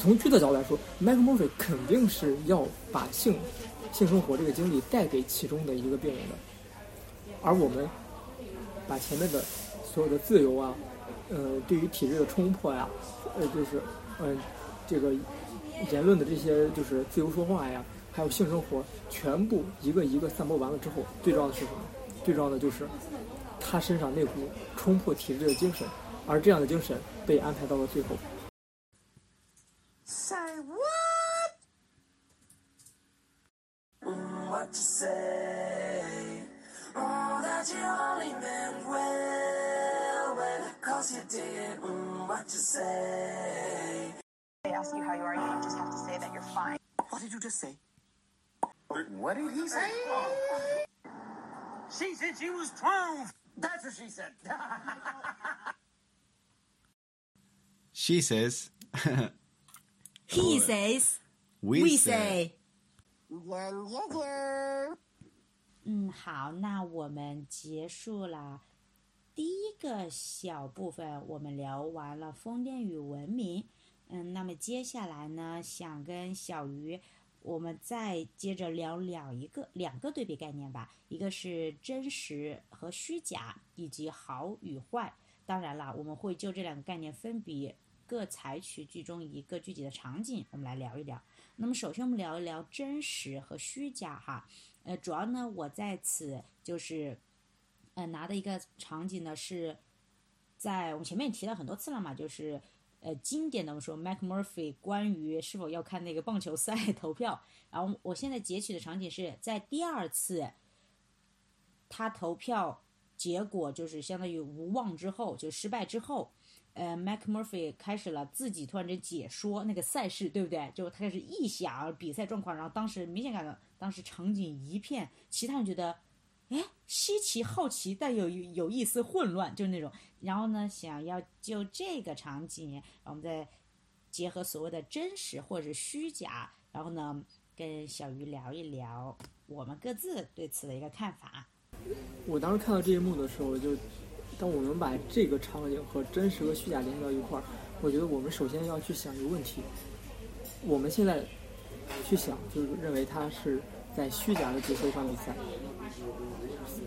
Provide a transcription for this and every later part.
从剧的角度来说，麦克莫菲肯定是要把性性生活这个经历带给其中的一个病人的，而我们把前面的所有的自由啊，呃，对于体制的冲破呀，呃，就是嗯、这个言论的这些就是自由说话呀，还有性生活，全部一个一个散播完了之后，最重要的是什么？最重要的就是他身上那股冲破体制的精神，而这样的精神被安排到了最后。Say what? What you say? Oh, that you only meant well, well, cause you did. Mm, what you say? they ask you how you are, you just have to say that you're fine. What did you just say? What did he say? She said she was 12. That's what she said. She says, He says, we, we say. say。嗯，好，那我们结束了第一个小部分，我们聊完了风电与文明。嗯，那么接下来呢，想跟小鱼，我们再接着聊两一个两个对比概念吧，一个是真实和虚假，以及好与坏。当然啦，我们会就这两个概念分别各采取剧中一个具体的场景，我们来聊一聊。那么首先我们聊一聊真实和虚假哈，呃，主要呢我在此就是，呃拿的一个场景呢是在我们前面也提到很多次了嘛，就是呃经典的我们说 Mac Murphy 关于是否要看那个棒球赛 投票，然后我现在截取的场景是在第二次他投票结果就是相当于无望之后，就失败之后。呃，Mac Murphy 开始了自己突然间解说那个赛事，对不对？就他开始臆想比赛状况，然后当时明显感到当时场景一片，其他人觉得，哎，稀奇好奇，但有有一丝混乱，就是那种。然后呢，想要就这个场景，然后我们再结合所谓的真实或者虚假，然后呢，跟小鱼聊一聊我们各自对此的一个看法。我当时看到这一幕的时候，就当我们把这个场景和真实和虚假联系到一块儿，我觉得我们首先要去想一个问题：我们现在去想，就是认为他是在虚假的解说一场比赛，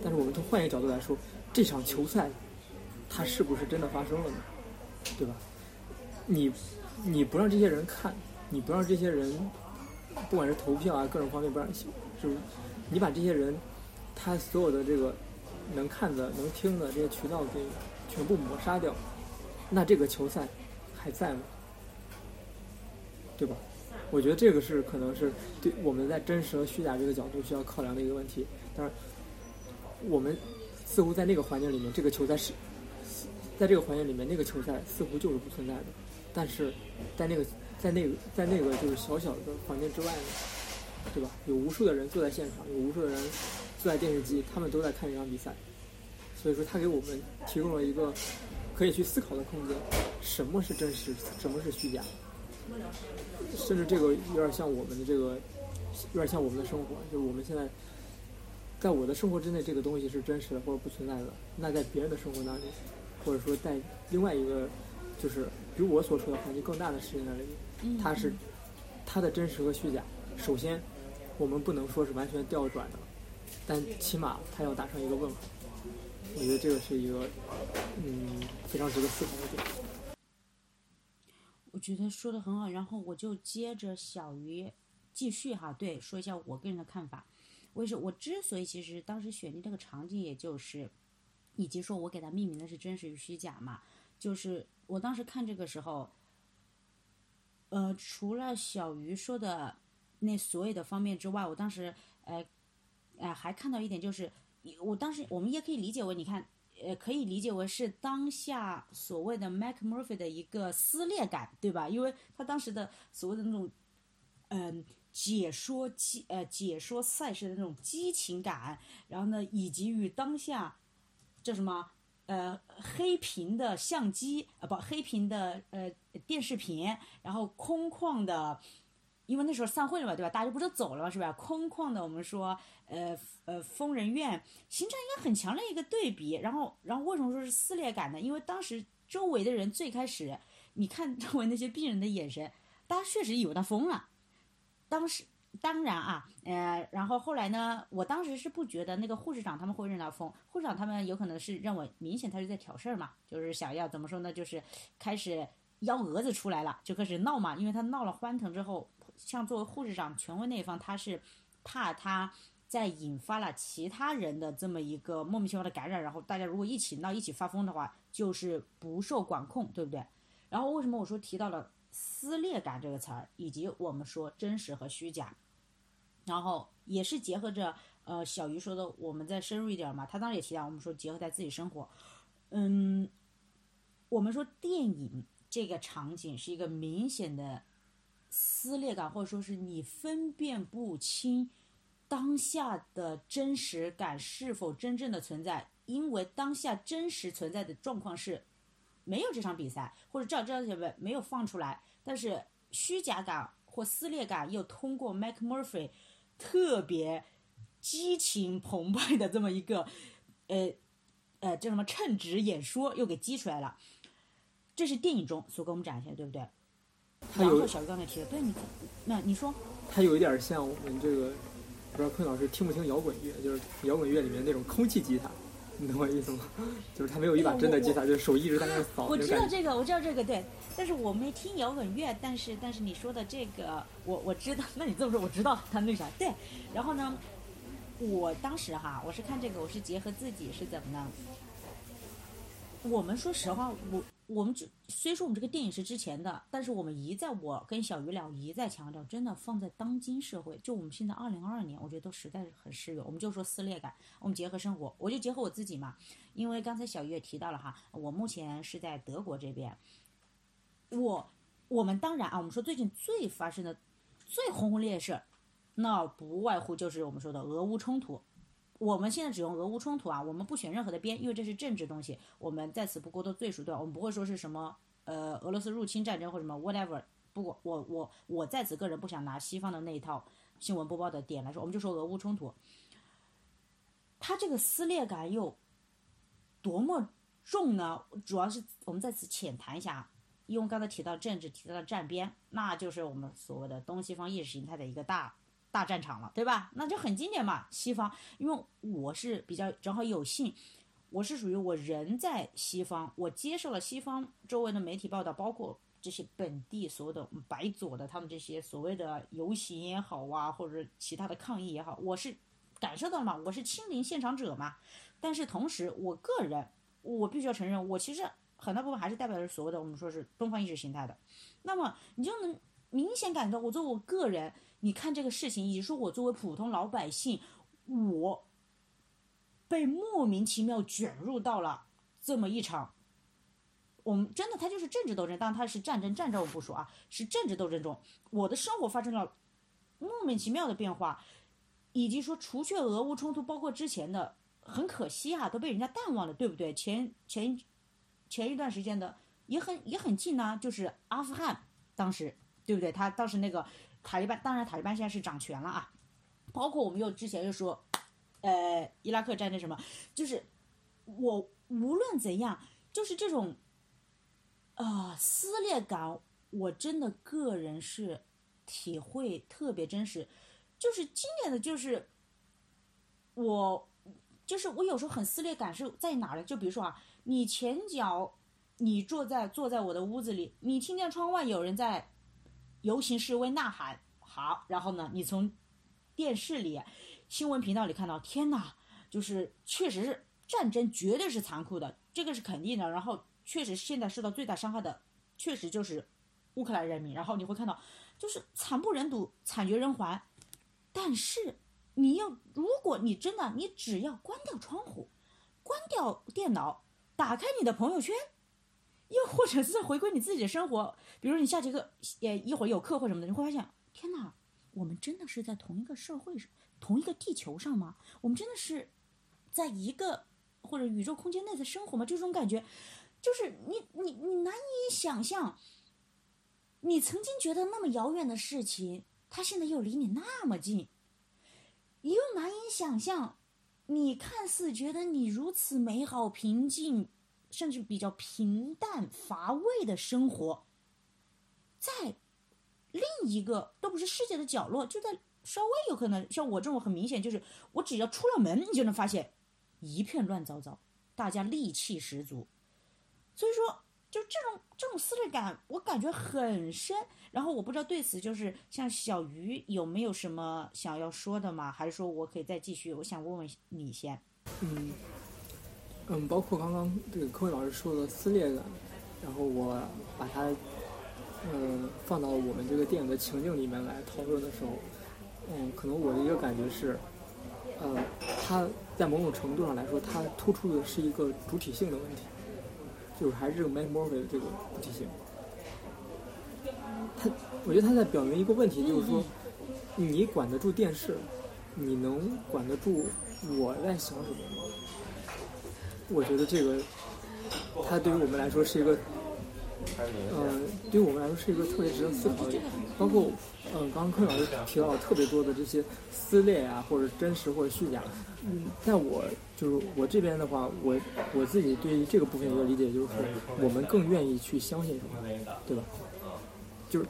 但是我们从换一个角度来说，这场球赛它是不是真的发生了呢？对吧？你你不让这些人看，你不让这些人，不管是投票啊各种方面不让，就是你把这些人他所有的这个能看的、能听的这些渠道给全部抹杀掉，那这个球赛还在吗？对吧？我觉得这个是可能是对我们在真实和虚假这个角度需要考量的一个问题。当然，我们似乎在那个环境里面，这个球赛是在这个环境里面，那个球赛似乎就是不存在的。但是在那个在那个在那个就是小小的环境之外呢，对吧？有无数的人坐在现场，有无数的人坐在电视机，他们都在看这场比赛。所以说，他给我们提供了一个可以去思考的空间：什么是真实，什么是虚假？甚至这个有点像我们的这个，有点像我们的生活，就是我们现在在我的生活之内，这个东西是真实的或者不存在的。那在别人的生活当中，或者说在另外一个就是比我所处的环境更大的世界那里，它是它的真实和虚假。首先，我们不能说是完全调转的，但起码他要打上一个问号。我觉得这个是一个嗯非常值得思考的点。我觉得说的很好，然后我就接着小鱼继续哈，对，说一下我个人的看法。为什我之所以其实当时选定这个场景，也就是以及说我给它命名的是真实与虚假嘛，就是我当时看这个时候，呃，除了小鱼说的那所有的方面之外，我当时呃呃还看到一点就是，我当时我们也可以理解为，你看。呃，可以理解为是当下所谓的 Mac Murphy 的一个撕裂感，对吧？因为他当时的所谓的那种，嗯、解说激呃解说赛事的那种激情感，然后呢，以及与当下叫什么呃黑屏的相机啊、不黑屏的呃电视屏，然后空旷的。因为那时候散会了嘛，对吧？大家不都走了嘛，是吧？空旷的，我们说，呃呃，疯人院形成一个很强的一个对比。然后，然后为什么说是撕裂感呢？因为当时周围的人最开始，你看周围那些病人的眼神，大家确实以为他疯了。当时当然啊，呃，然后后来呢，我当时是不觉得那个护士长他们会认他疯，护士长他们有可能是认为明显他是在挑事儿嘛，就是想要怎么说呢，就是开始幺蛾子出来了，就开始闹嘛，因为他闹了欢腾之后，像作为护士长权威那一方，他是怕他。在引发了其他人的这么一个莫名其妙的感染，然后大家如果一起闹、一起发疯的话，就是不受管控，对不对？然后为什么我说提到了撕裂感这个词儿，以及我们说真实和虚假，然后也是结合着呃小鱼说的，我们再深入一点嘛。他当时也提到，我们说结合在自己生活，嗯，我们说电影这个场景是一个明显的撕裂感，或者说是你分辨不清。当下的真实感是否真正的存在？因为当下真实存在的状况是，没有这场比赛，或者这这条新闻没有放出来，但是虚假感或撕裂感又通过 Mac Murphy 特别激情澎湃的这么一个，呃，呃，叫什么称职演说又给激出来了。这是电影中所给我们展现，对不对？然后小鱼刚才提的，对你，那你说，他有一点像我们这个。不知道坤老师听不听摇滚乐，就是摇滚乐里面那种空气吉他，你懂我意思吗？就是他没有一把真的吉他，就是手一直在那扫。我知道这个，我知道这个，对。但是我没听摇滚乐，但是但是你说的这个，我我知道。那你这么说，我知道他那啥，对。然后呢，我当时哈，我是看这个，我是结合自己是怎么呢？我们说实话，我。我们就虽说我们这个电影是之前的，但是我们一再我跟小鱼聊一再强调，真的放在当今社会，就我们现在二零二二年，我觉得都实在是很适用。我们就说撕裂感，我们结合生活，我就结合我自己嘛。因为刚才小鱼也提到了哈，我目前是在德国这边，我我们当然啊，我们说最近最发生的最轰轰烈烈事，那不外乎就是我们说的俄乌冲突。我们现在只用俄乌冲突啊，我们不选任何的边，因为这是政治东西，我们在此不过多赘述，对吧？我们不会说是什么呃俄罗斯入侵战争或什么 whatever。不过我我我在此个人不想拿西方的那一套新闻播报的点来说，我们就说俄乌冲突，它这个撕裂感又多么重呢？主要是我们在此浅谈一下，因为刚才提到政治，提到了站边，那就是我们所谓的东西方意识形态的一个大。大战场了，对吧？那就很经典嘛。西方，因为我是比较正好有幸，我是属于我人在西方，我接受了西方周围的媒体报道，包括这些本地所有的白左的他们这些所谓的游行也好啊，或者其他的抗议也好，我是感受到了嘛，我是亲临现场者嘛。但是同时，我个人我必须要承认，我其实很大部分还是代表着所谓的我们说是东方意识形态的。那么你就能明显感到，我作为我个人。你看这个事情，以及说我作为普通老百姓，我被莫名其妙卷入到了这么一场，我们真的它就是政治斗争，当然它是战争，战争我不说啊，是政治斗争中，我的生活发生了莫名其妙的变化，以及说除却俄乌冲突，包括之前的，很可惜啊，都被人家淡忘了，对不对？前前前一段时间的也很也很近呢，就是阿富汗，当时对不对？他当时那个。塔利班当然，塔利班现在是掌权了啊，包括我们又之前又说，呃，伊拉克战争什么，就是我无论怎样，就是这种，啊，撕裂感，我真的个人是体会特别真实，就是经典的就是我，就是我有时候很撕裂感是在哪呢？就比如说啊，你前脚你坐在坐在我的屋子里，你听见窗外有人在。游行示威呐喊，好，然后呢，你从电视里、新闻频道里看到，天哪，就是确实是战争，绝对是残酷的，这个是肯定的。然后，确实现在受到最大伤害的，确实就是乌克兰人民。然后你会看到，就是惨不忍睹、惨绝人寰。但是，你要，如果你真的，你只要关掉窗户，关掉电脑，打开你的朋友圈。又或者是回归你自己的生活，比如你下节课，呃，一会儿有课或什么的，你会发现，天哪，我们真的是在同一个社会上，同一个地球上吗？我们真的是在一个或者宇宙空间内在生活吗？这种感觉，就是你你你难以想象，你曾经觉得那么遥远的事情，它现在又离你那么近，你又难以想象，你看似觉得你如此美好平静。甚至比较平淡乏味的生活，在另一个，都不是世界的角落，就在稍微有可能像我这种很明显，就是我只要出了门，你就能发现一片乱糟糟，大家戾气十足。所以说，就这种这种撕裂感，我感觉很深。然后我不知道对此就是像小鱼有没有什么想要说的吗？还是说我可以再继续？我想问问你先。嗯嗯，包括刚刚这个科伟老师说的撕裂感，然后我把它嗯放到我们这个电影的情境里面来讨论的时候，嗯，可能我的一个感觉是，呃，它在某种程度上来说，它突出的是一个主体性的问题，就是还是这个 Mike Murphy 的这个主体性。他，我觉得他在表明一个问题，就是说，你管得住电视，你能管得住我在想什么吗？我觉得这个，它对于我们来说是一个，嗯、对于我们来说是一个特别值得思考的点。包括，嗯、刚刚柯老师提到了特别多的这些撕裂啊，或者真实或者虚假。嗯，在我就是我这边的话，我我自己对于这个部分有一个理解，就是，我们更愿意去相信什么，对吧？就是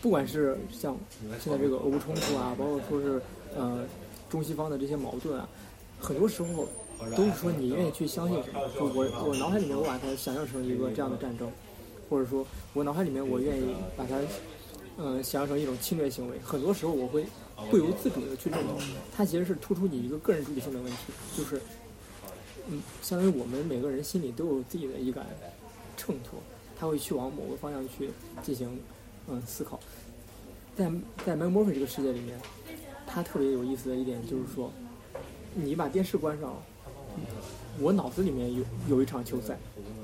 不管是像现在这个俄乌冲突啊，包括说是呃中西方的这些矛盾啊，很多时候都是说你愿意去相信什么。就我我脑海里面我把它想象成一个这样的战争，或者说我脑海里面我愿意把它嗯、想象成一种侵略行为。很多时候我会不由自主的去认同，它其实是突出你一个个人主体性的问题，就是嗯，相当于我们每个人心里都有自己的一杆秤砣，他会去往某个方向去进行嗯思考。在在 m a n m o r p h y 这个世界里面，它特别有意思的一点就是说，你把电视关上，我脑子里面有有一场球赛，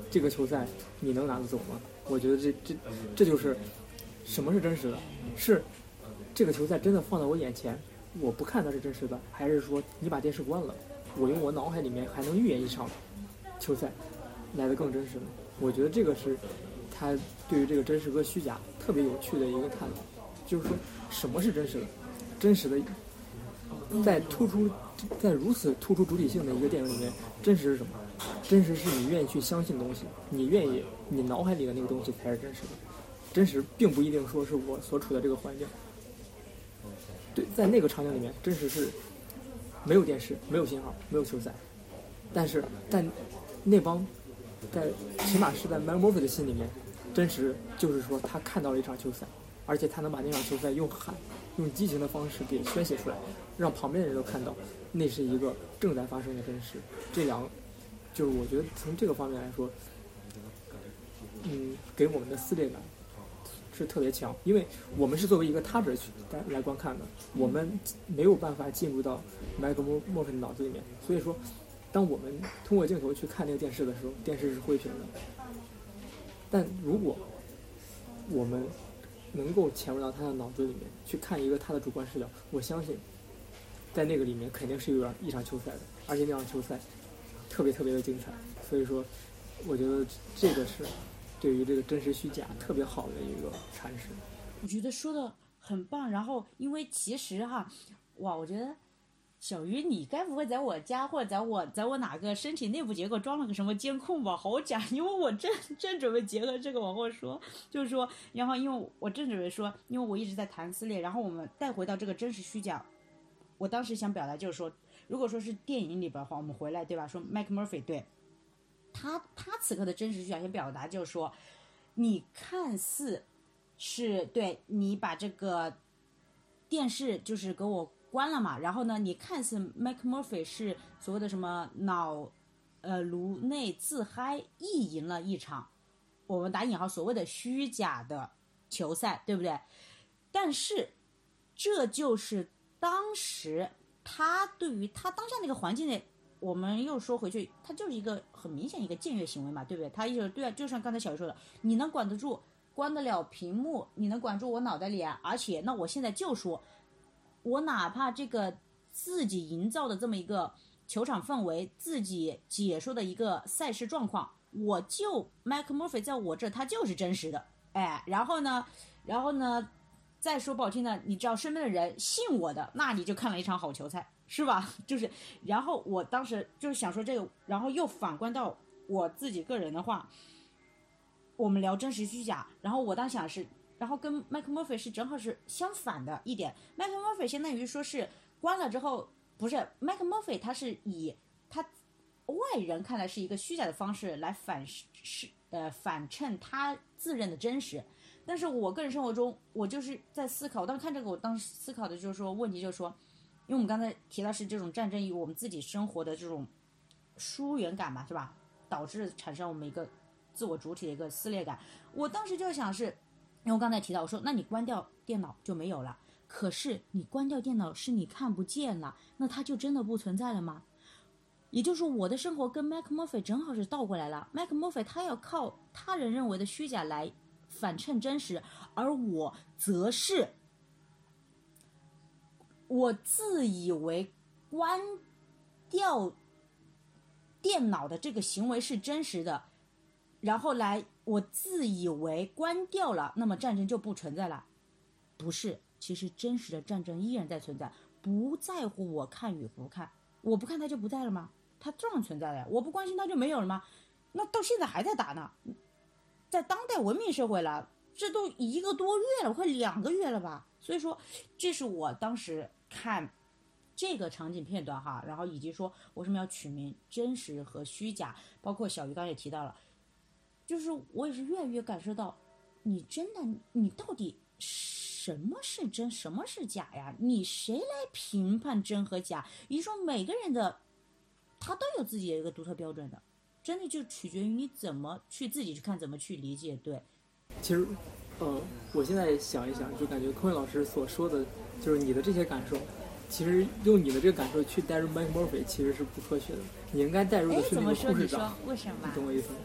这个球赛你能拿得走吗？我觉得这这这就是什么是真实的，是这个球赛真的放在我眼前，我不看它是真实的，还是说你把电视关了，我用我脑海里面还能预言一场球赛来的更真实呢？我觉得这个是他对于这个真实和虚假特别有趣的一个探讨，就是说什么是真实的，真实的在突出在如此突出主体性的一个电影里面，真实是什么？真实是你愿意去相信的东西，你愿意你脑海里的那个东西才是真实的。真实并不一定说是我所处的这个环境。对，在那个场景里面，真实是没有电视、没有信号、没有球赛，但是在那帮在起码是在 m a n m o r p h y 的心里面，真实就是说他看到了一场球赛，而且他能把那场球赛用喊、用激情的方式给宣泄出来，让旁边的人都看到，那是一个正在发生的真实。这两，就是我觉得从这个方面来说，嗯，给我们的撕裂感是特别强，因为我们是作为一个他者去来来观看的，我们没有办法进入到麦克莫莫菲的脑子里面，所以说，当我们通过镜头去看那个电视的时候，电视是灰屏的。但如果我们能够潜入到他的脑子里面去看一个他的主观视角，我相信，在那个里面肯定是有一场球赛的，而且那场球赛特别特别的精彩。所以说，我觉得这个是对于这个真实虚假特别好的一个阐释。我觉得说的很棒。然后，因为其实哈，哇，我觉得小鱼，你该不会在我家或者在我在我哪个身体内部结构装了个什么监控吧？好假！因为我正正准备结合这个往后说，就是说，然后因为我正准备说，因为我一直在谈撕裂，然后我们带回到这个真实虚假，我当时想表达就是说，如果说是电影里边的话，我们回来对吧？说 Mike Murphy 对。他他此刻的真实需要想表达，就是说，你看似是对你把这个电视就是给我关了嘛，然后呢，你看似 Mike Murphy 是所谓的什么脑呃颅内自嗨意淫了一场，我们打引号所谓的虚假的球赛，对不对？但是这就是当时他对于他当下那个环境内。我们又说回去，他就是一个很明显一个僭越行为嘛，对不对？他意思对啊，就像刚才小鱼说的，你能管得住，关得了屏幕，你能管住我脑袋里啊？而且，那我现在就说，我哪怕这个自己营造的这么一个球场氛围，自己解说的一个赛事状况，我就 Mike Murphy 在我这他就是真实的，哎，然后呢，然后呢，再说不好听的，你只要身边的人信我的，那你就看了一场好球赛。是吧？就是，然后我当时就是想说这个，然后又反观到我自己个人的话，我们聊真实虚假，然后我当想是，然后跟 Mike Murphy 是正好是相反的一点。Mike Murphy 相当于说是关了之后，不是 Mike Murphy 他是以他外人看来是一个虚假的方式来反是是呃反衬他自认的真实。但是我个人生活中，我就是在思考，我当时看这个，我当时思考的就是说，问题就是说，因为我们刚才提到是这种战争与我们自己生活的这种疏远感嘛，是吧？导致产生我们一个自我主体的一个撕裂感。我当时就想是，因为我刚才提到，我说那你关掉电脑就没有了，可是你关掉电脑是你看不见了，那它就真的不存在了吗？也就是说，我的生活跟 Mac Murphy 正好是倒过来了。Mac Murphy 他要靠他人认为的虚假来反衬真实，而我则是我自以为关掉电脑的这个行为是真实的，然后来我自以为关掉了，那么战争就不存在了。不是，其实真实的战争依然在存在，不在乎我看与不看，我不看它就不在了吗？它照样存在了呀，我不关心它就没有了吗？那到现在还在打呢，在当代文明社会了，这都一个多月了，快两个月了吧？所以说，这是我当时看这个场景片段哈，然后以及说为什么要取名真实和虚假，包括小鱼刚也提到了，就是我也是越来越感受到，你真的你到底什么是真，什么是假呀？你谁来评判真和假？也就是说，每个人的他都有自己的一个独特标准的，真的就取决于你怎么去自己去看，怎么去理解。对，其实，呃，我现在想一想，就感觉科威老师所说的，就是你的这些感受，其实用你的这个感受去代入 Mike Murphy 其实是不科学的。你应该代入的哎，是那个怎么说？你说护士长，为什么你？懂我意思吗？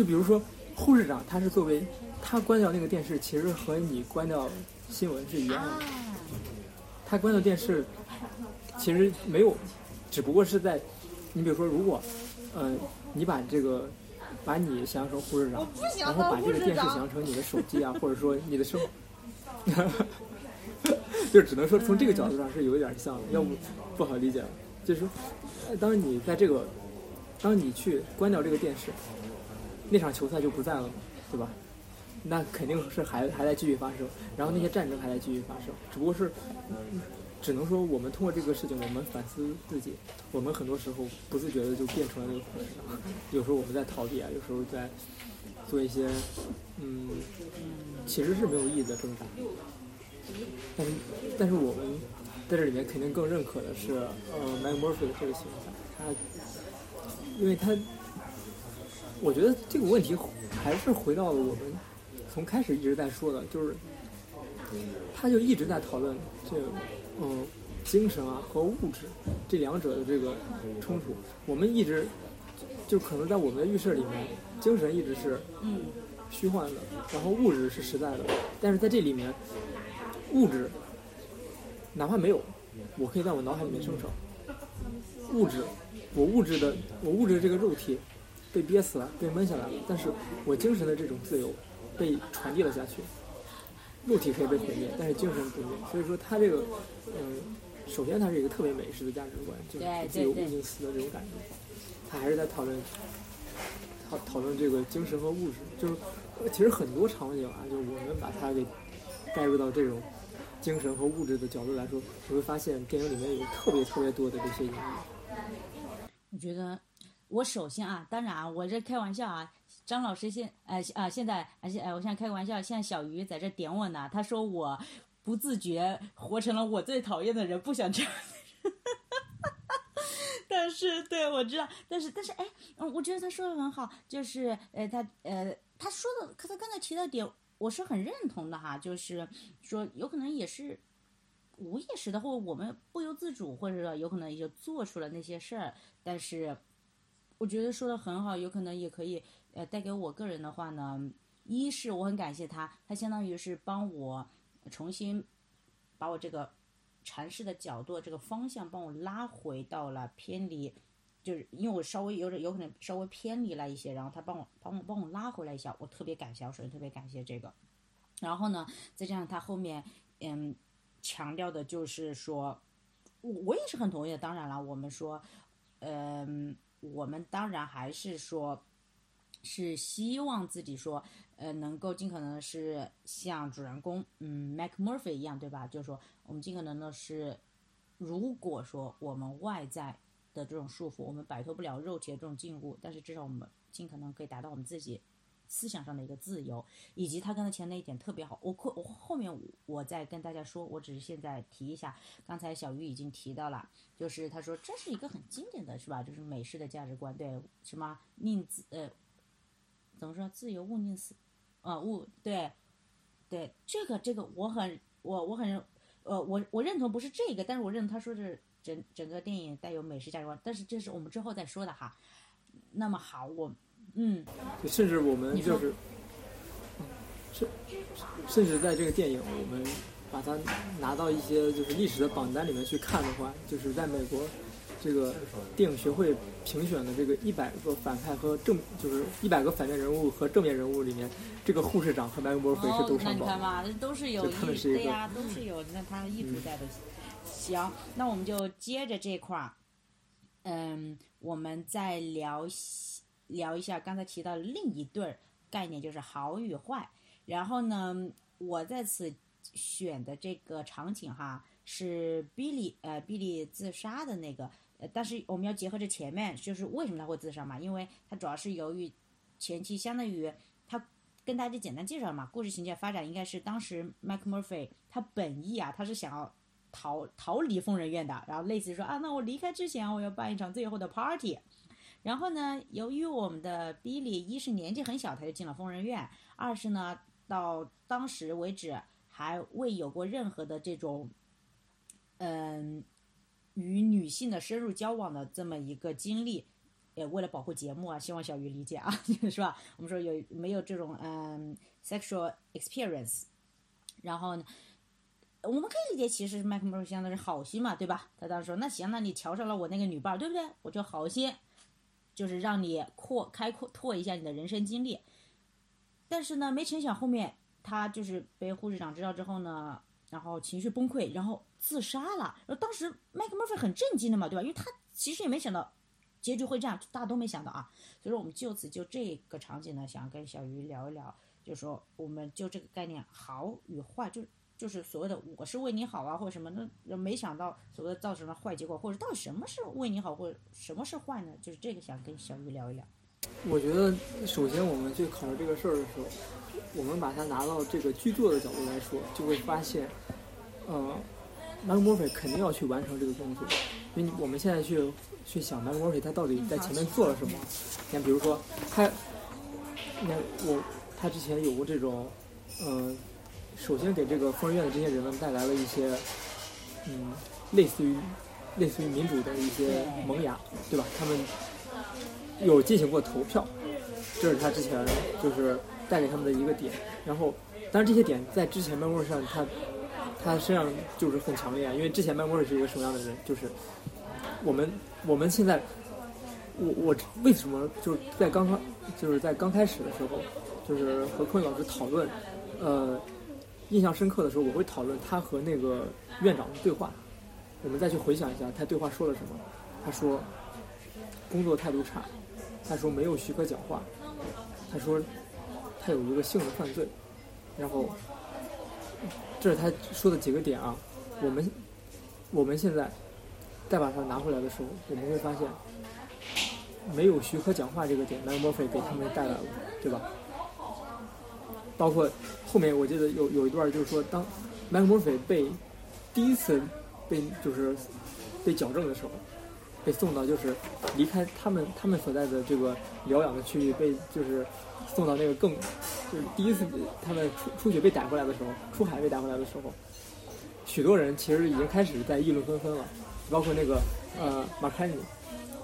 就比如说护士长，他是作为他关掉那个电视，其实和你关掉新闻是一样的。啊，他关掉电视，其实没有，只不过是在，你比如说，如果，呃，你把这个，把你想象成护士长，然后把这个电视想象成你的手机啊，或者说你的生活，就只能说从这个角度上是有一点像的，要不不好理解了。就是说，呃当你在这个，当你去关掉这个电视，那场球赛就不在了嘛，对吧？那肯定是还还在继续发生，然后那些战争还在继续发生，只不过是，只能说我们通过这个事情，我们反思自己，我们很多时候不自觉的就变成了那个护士长，有时候我们在逃避啊，有时候在做一些，嗯，其实是没有意义的挣扎，但是但是我们在这里面肯定更认可的是，呃，Mike Murphy 的这个形象，他，因为他，我觉得这个问题还是回到了我们从开始一直在说的，就是，他就一直在讨论这个，嗯，精神啊和物质这两者的这个冲突。我们一直就可能在我们的预设里面，精神一直是，虚幻的，然后物质是实在的。但是在这里面，物质哪怕没有，我可以在我脑海里面生成物质，我物质的我物质的这个肉体被憋死了，被闷下来了，但是我精神的这种自由被传递了下去。肉体可以被毁灭，但是精神不灭。所以说，他这个，嗯，首先它是一个特别美式的价值观，就是对自由对对物境死的这种感觉。他还是在讨论讨讨论这个精神和物质，就是呃其实很多场景啊，就是我们把它给带入到这种精神和物质的角度来说，你会发现电影里面有特别特别多的这些隐喻。我觉得我首先啊，当然啊，我这开玩笑啊。张老师现呃啊现在而且呃我现在开个玩笑，现在小鱼在这点我呢，他说我不自觉活成了我最讨厌的人，不想这样。但是对我知道，但是但是哎，嗯，我觉得他说的很好，就是呃他呃他说的，可他刚才提到点，我是很认同的哈，就是说有可能也是无意识的，或者我们不由自主，或者说有可能也就做出了那些事儿，但是我觉得说的很好，有可能也可以呃带给我个人的话呢，一是我很感谢他，他相当于是帮我重新把我这个阐释的角度、这个方向帮我拉回到了偏离，就是因为我稍微有点有可能稍微偏离了一些，然后他帮我帮我帮我拉回来一下，我特别感谢，我首先特别感谢这个。然后呢，再加上他后面嗯强调的就是说，我我也是很同意的。当然了，我们说，嗯，我们当然还是说，是希望自己说，呃，能够尽可能的是像主人公，嗯，Mac Murphy 一样，对吧？就是说，我们尽可能的是，如果说我们外在的这种束缚，我们摆脱不了肉体的这种禁锢，但是至少我们尽可能可以达到我们自己思想上的一个自由，以及他刚才前那一点特别好，我后我后面我再跟大家说，我只是现在提一下，刚才小鱼已经提到了，就是他说这是一个很经典的是吧？就是美式的价值观，对什么宁自呃。怎么说？自由勿宁死，啊，勿对，对，这个这个我很我我很呃我我认同不是这个，但是我认同他说是整整个电影带有美式价值观，但是这是我们之后再说的哈。那么好，我嗯，甚至我们就是，嗯甚甚至在这个电影，我们把它拿到一些就是历史的榜单里面去看的话，就是在美国这个电影学会评选的这个一百个反派和正，就是一百个反面人物和正面人物里面，这个护士长和麦克摩菲是哦都，上榜的。那你看嘛，这都是有就他们意是一个对呀，都是有那他的意图在的。行，那我们就接着这块儿，嗯，我们再聊西聊一下刚才提到的另一对儿概念，就是好与坏。然后呢，我在此选的这个场景哈，是 Billy 呃 Billy 自杀的那个，呃，但是我们要结合着前面，就是为什么他会自杀嘛？因为他主要是由于前期相当于他跟大家简单介绍嘛，故事情节发展应该是当时 Mike Murphy 他本意啊，他是想要逃逃离疯人院的，然后类似于说啊，那我离开之前我要办一场最后的 party。然后呢，由于我们的 Billy 一是年纪很小，他就进了疯人院；二是呢，到当时为止还未有过任何的这种，嗯，与女性的深入交往的这么一个经历。也为了保护节目啊，希望小鱼理解啊，是吧？我们说有没有这种嗯 sexual experience？然后呢，我们可以理解，其实麦克莫相当是好心嘛，对吧？他当时说，那行，那你瞧上了我那个女伴，对不对？我就好心，就是让你扩开阔拓一下你的人生经历。但是呢，没成想后面他就是被护士长知道之后呢，然后情绪崩溃，然后自杀了。然后当时麦克莫菲很震惊的嘛，对吧？因为他其实也没想到结局会这样，大家都没想到啊。所以说，我们就此就这个场景呢，想跟小鱼聊一聊，就说我们就这个概念好与坏，就就是所谓的我是为你好啊，或者什么，那没想到所谓的造成了坏结果，或者到底什么是为你好，或者什么是坏呢？就是这个想跟小鱼聊一聊。我觉得，首先我们去考虑这个事儿的时候，我们把它拿到这个剧作的角度来说，就会发现，呃，麦克莫菲肯定要去完成这个工作，因为我们现在去去想麦克莫菲他到底在前面做了什么。你看，比如说他，你看我他之前有过这种，呃，首先给这个疯人院的这些人们带来了一些，嗯，类似于类似于民主的一些萌芽，对吧？他们有进行过投票，这是他之前就是带给他们的一个点。然后，当然这些点在之前麦莫尔上，他他身上就是很强烈啊，因为之前麦莫尔是一个什么样的人？就是我们我们现在，我我为什么就是在刚刚就是在刚开始的时候，就是和坤老师讨论，呃，印象深刻的时候，我会讨论他和那个院长的对话。我们再去回想一下他对话说了什么。他说工作态度差，他说没有许可讲话，他说他有一个性的犯罪，然后这是他说的几个点啊。我们我们现在再把它拿回来的时候，我们会发现没有许可讲话这个点，麦克莫菲给他们带来了，对吧？包括后面我记得有有一段就是说，当麦克莫菲被第一次被就是被矫正的时候，被送到就是离开他们他们所在的这个疗养的区域，被就是送到那个更就是第一次他们出出去被逮回来的时候，出海被逮回来的时候，许多人其实已经开始在议论纷纷了，包括那个呃马凯尼，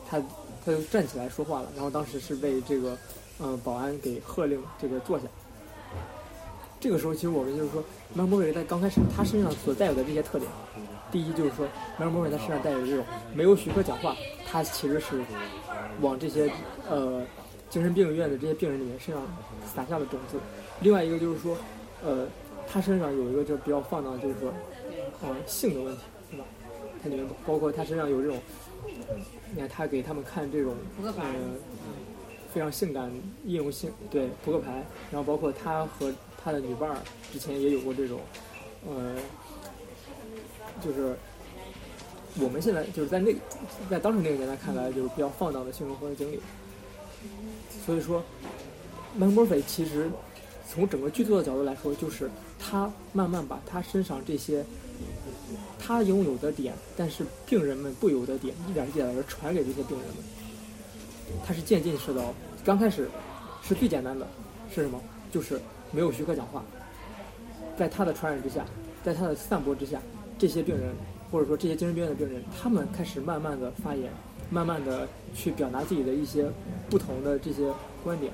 他他就站起来说话了，然后当时是被这个呃保安给喝令这个坐下。这个时候，其实我们就是说，麦克莫瑞在刚开始他身上所带有的这些特点，第一就是说，麦克莫瑞他身上带有这种没有许可讲话，他其实是往这些呃精神病院的这些病人里面身上撒下了种子。另外一个就是说，呃，他身上有一个就比较放荡，就是说，呃，性的问题，对吧？他里面包括他身上有这种，你看他给他们看这种呃非常性感、易用性对扑克牌，然后包括他和他的女伴儿之前也有过这种，呃，就是我们现在就是在那在当时那个年代看来就是比较放荡的性生活的经历。所以说，麦克墨菲其实从整个剧作的角度来说，就是他慢慢把他身上这些他拥有的点，但是病人们不有的点，一点一点的传给这些病人们。他是渐进式的，刚开始是最简单的，是什么？就是没有许可讲话，在他的传染之下，在他的散播之下，这些病人或者说这些精神病院的病人，他们开始慢慢的发言，慢慢的去表达自己的一些不同的这些观点。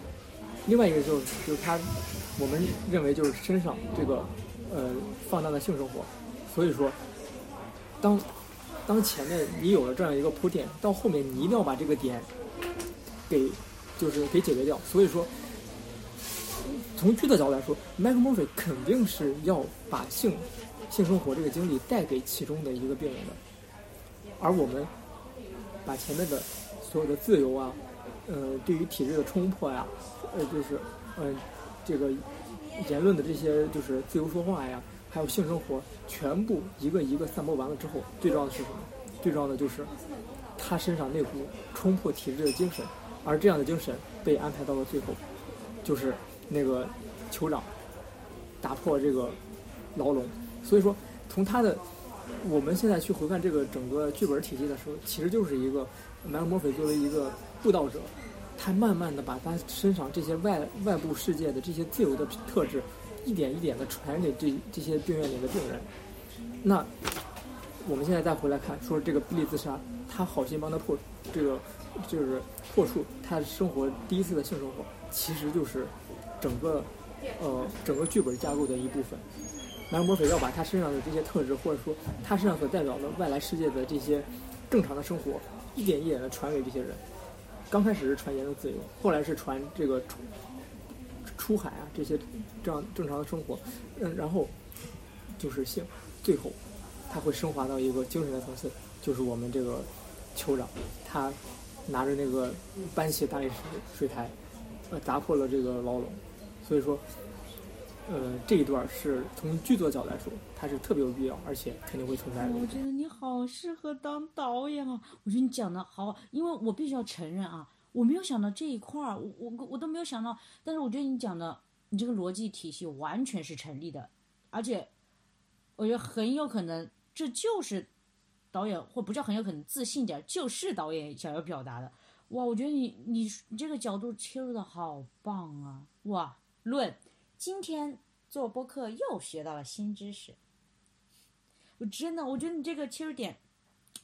另外一个就是就是他，我们认为就是身上这个呃放大的性生活，所以说当当前面你有了这样一个铺垫，到后面你一定要把这个点给就是给解决掉。所以说，从剧的角度来说，麦克墨菲肯定是要把性性生活这个经历带给其中的一个病人的，而我们把前面的所有的自由啊，呃，对于体制的冲破呀，呃，就是呃，这个言论的这些就是自由说话呀，还有性生活，全部一个一个散播完了之后，最重要的是什么？最重要的就是他身上那股冲破体制的精神，而这样的精神被安排到了最后，就是那个酋长打破这个牢笼。所以说，从他的我们现在去回看这个整个剧本体系的时候，其实就是一个麦克墨菲作为一个布道者，他慢慢的把他身上这些外外部世界的这些自由的特质，一点一点的传给这这些病院里的病人。那我们现在再回来看，说这个比利自杀，他好心帮他破这个就是破处他生活第一次的性生活，其实就是整个呃整个剧本架构的一部分。麦克墨菲要把他身上的这些特质，或者说他身上所代表的外来世界的这些正常的生活，一点一点的传给这些人。刚开始是传言论自由，后来是传这个出出海啊这些这样正常的生活，嗯，然后就是性，最后他会升华到一个精神的层次，就是我们这个酋长，他拿着那个搬起大理石水台，呃，砸破了这个牢笼，所以说。呃，这一段是从剧作角度来说，它是特别有必要，而且肯定会存在的。我觉得你好适合当导演啊！我觉得你讲的好，因为我必须要承认啊，我没有想到这一块儿，我我我都没有想到。但是我觉得你讲的，你这个逻辑体系完全是成立的，而且我觉得很有可能这就是导演，或不叫很有可能，自信点，就是导演想要表达的。哇，我觉得你你你这个角度切入的好棒啊！哇，论。今天做播客又学到了新知识，我真的，我觉得你这个切入点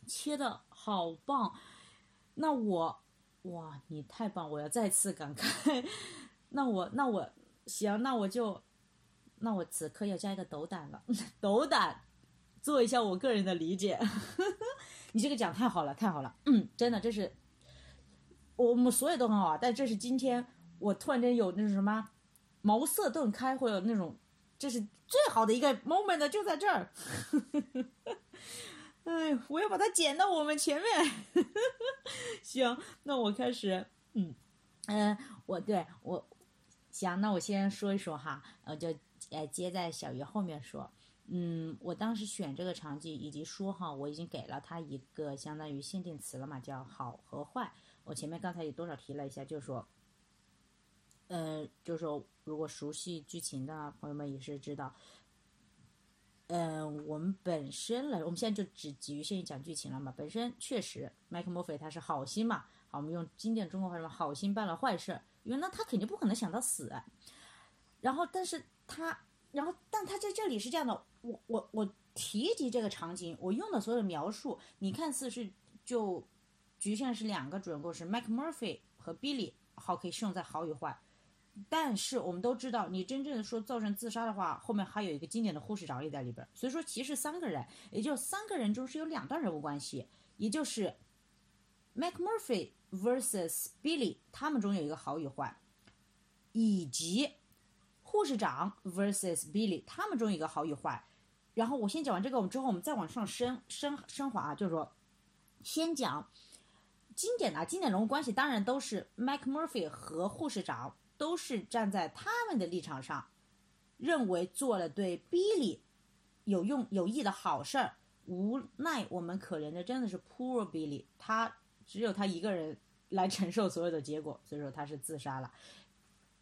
切的好棒。那我，哇，你太棒！我要再次感慨。那我，那我行，那我就，那我此刻要加一个斗胆了，斗胆做一下我个人的理解。你这个讲太好了，太好了，嗯，真的，这是我们所有都很好啊，但这是今天我突然间有那种什么。茅塞顿开，或者那种，这是最好的一个 moment 就在这儿。哎，我要把它剪到我们前面。行，那我开始。嗯嗯，我对我行，那我先说一说哈，呃，就呃接在小鱼后面说。嗯，我当时选这个场景以及说哈，我已经给了他一个相当于限定词了嘛，叫好和坏。我前面刚才也多少提了一下，就说。嗯，就是说，如果熟悉剧情的朋友们也是知道，嗯，我们本身来，我们现在就只局限于讲剧情了嘛。本身确实，麦克墨菲他是好心嘛，好，我们用经典中国话说，好心办了坏事，因为那他肯定不可能想到死。然后，但是他，然后，但他在这里是这样的，我我我提及这个场景，我用的所有描述，你看似是就局限是两个主人公是麦克墨菲和 Billy，好，可以适用在好与坏。但是我们都知道，你真正的说造成自杀的话，后面还有一个经典的护士长也在里边。所以说，其实三个人，也就三个人中是有两段人物关系，也就是 Mac Murphy versus Billy，他们中有一个好与坏，以及护士长 versus Billy，他们中有一个好与坏。然后我先讲完这个，我们之后我们再往上升升升华，就是说，先讲经典的经典人物关系当然都是 Mike Murphy 和护士长都是站在他们的立场上，认为做了对 Billy 有用有益的好事儿。无奈我们可怜的真的是 Poor Billy，他只有他一个人 来承受所有的结果，所以说他是自杀了。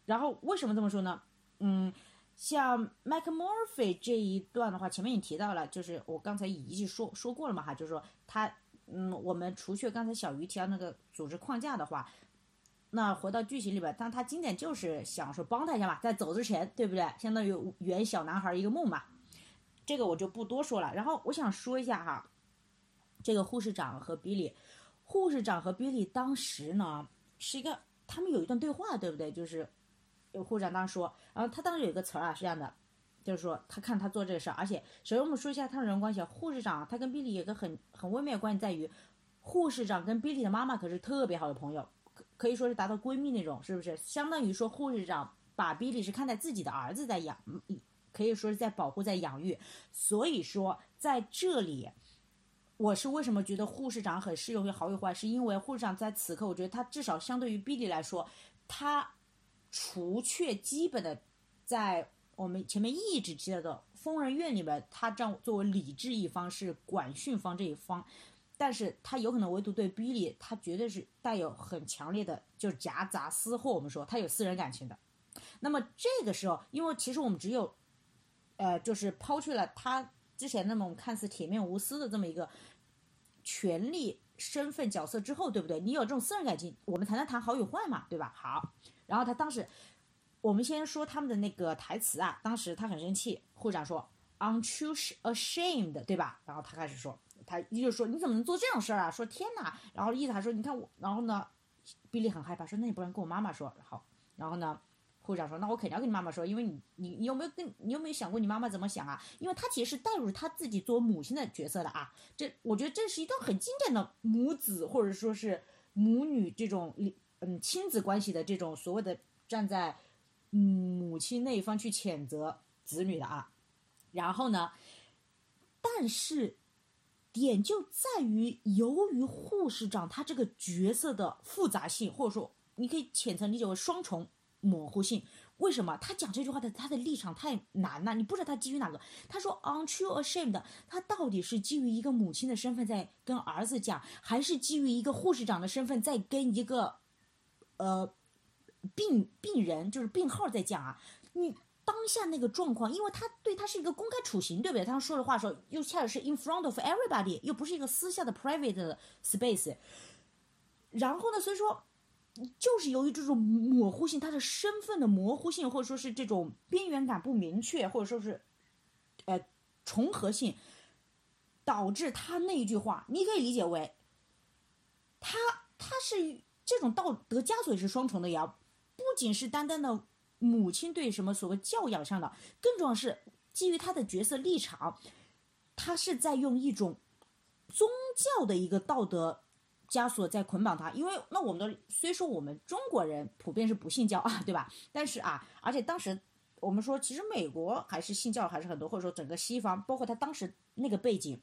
然后为什么这么说呢？嗯，像 Mike Murphy 这一段的话，前面也提到了，就是我刚才已经说说过了嘛哈，就是说他，嗯，我们除去刚才小鱼提到那个组织框架的话，那回到剧情里边，但他经典就是想说帮他一下嘛，在走之前，对不对？相当于圆小男孩一个梦嘛，这个我就不多说了。然后我想说一下哈，这个护士长和比利，护士长和比利当时呢是一个，他们有一段对话，对不对？就是有护士长当时说，然后他当时有一个词儿啊是这样的，就是说他看他做这个事儿，而且首先我们说一下他们人关系，护士长他跟比利有个很很微妙的关系在于，护士长跟比利的妈妈可是特别好的朋友，可以说是达到闺蜜那种，是不是？相当于说护士长把比利是看待自己的儿子在养，可以说是在保护在养育，所以说在这里。我是为什么觉得护士长很适用于好与坏，是因为护士长在此刻，我觉得他至少相对于比利来说，他除却基本的，在我们前面一直提到的疯人院里面，他这样作为理智一方是管训方这一方，但是他有可能唯独对 Billy，，他绝对是带有很强烈的，就是夹杂私货，我们说他有私人感情的。那么这个时候，因为其实我们只有，呃，就是抛去了他之前那么看似铁面无私的这么一个权利身份角色之后，对不对？你有这种私人感情，我们才能谈好与坏嘛，对吧？好，然后他当时，我们先说他们的那个台词啊，当时他很生气，护士长说 “Aren't you ashamed”，对吧？然后他开始说，他一就说你怎么能做这种事儿啊？说天哪！然后意思还说你看我，然后呢，比利很害怕，说那你不然跟我妈妈说，好，然后呢？护士长说：“那我肯定要跟你妈妈说，因为你你你有没有跟你有没有想过你妈妈怎么想啊？因为他其实是带入他自己作为母亲的角色的啊。这我觉得这是一段很经典的母子或者说是母女这种嗯亲子关系的这种所谓的站在嗯母亲那一方去谴责子女的啊。然后呢，但是点就在于由于护士长他这个角色的复杂性，或者说你可以浅层理解为双重。”模糊性，为什么他讲这句话的他的立场太难了？你不知道他基于哪个？他说 “Aren't you ashamed”，他到底是基于一个母亲的身份在跟儿子讲，还是基于一个护士长的身份在跟一个呃病病人，就是病号在讲啊？你当下那个状况，因为他对他是一个公开处刑，对不对？他说的话说又恰恰是 in front of everybody，又不是一个私下的 private space。然后呢，所以说。就是由于这种模糊性，他的身份的模糊性，或者说是这种边缘感不明确，或者说是，呃，重合性，导致他那一句话，你可以理解为，他他是这种道德枷锁也是双重的呀，不仅是单单的母亲对什么所谓教养上的，更重要是基于他的角色立场，他是在用一种宗教的一个道德。枷锁在捆绑他，因为那我们的虽说我们中国人普遍是不信教啊，对吧？但是啊，而且当时我们说，其实美国还是信教还是很多，或者说整个西方，包括他当时那个背景，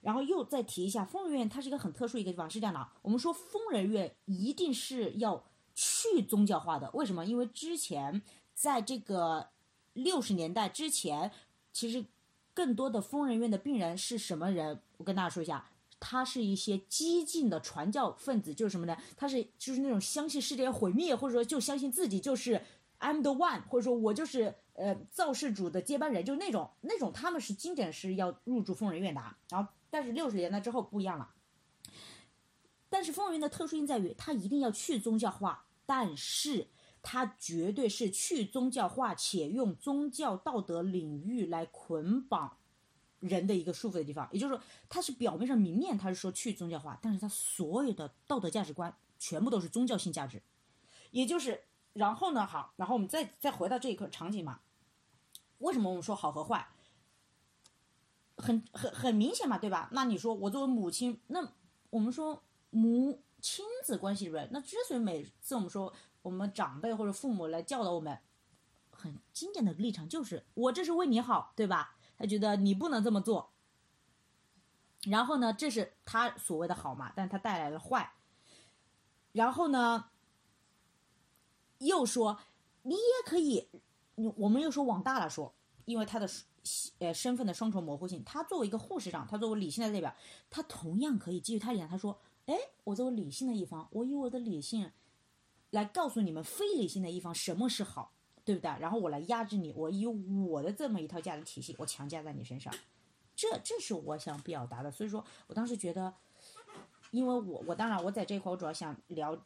然后又再提一下，疯人院它是一个很特殊一个地方，是这样的，我们说疯人院一定是要去宗教化的，为什么？因为之前在这个六十年代之前，其实更多的疯人院的病人是什么人？我跟大家说一下。他是一些激进的传教分子，就是什么呢？他是就是那种相信世界毁灭，或者说就相信自己就是 I'm the one，或者说我就是呃造世主的接班人，就那种那种他们是经典是要入住疯人院的。然后，但是六十年代之后不一样了。但是疯人院的特殊性在于，他一定要去宗教化，但是它绝对是去宗教化且用宗教道德领域来捆绑。人的一个束缚的地方，也就是说，它是表面上明面，它是说去宗教化，但是它所有的道德价值观全部都是宗教性价值，也就是，然后呢，好，然后我们再再回到这一个场景嘛，为什么我们说好和坏？很很很明显嘛，对吧？那你说我作为母亲，那我们说母亲子关系里边，那之所以每次我们说我们长辈或者父母来教导我们，很经典的立场就是我这是为你好，对吧？他觉得你不能这么做，然后呢，这是他所谓的好嘛，但他带来了坏。然后呢，又说你也可以，我们又说往大了说，因为他的呃身份的双重模糊性，他作为一个护士长，他作为理性的代表，他同样可以基于他理念，他说，哎，我作为理性的一方，我以我的理性来告诉你们非理性的一方什么是好，对不对？然后我来压制你，我以我的这么一套价值体系，我强加在你身上，这这是我想表达的。所以说我当时觉得，因为我我当然我在这一块我主要想聊，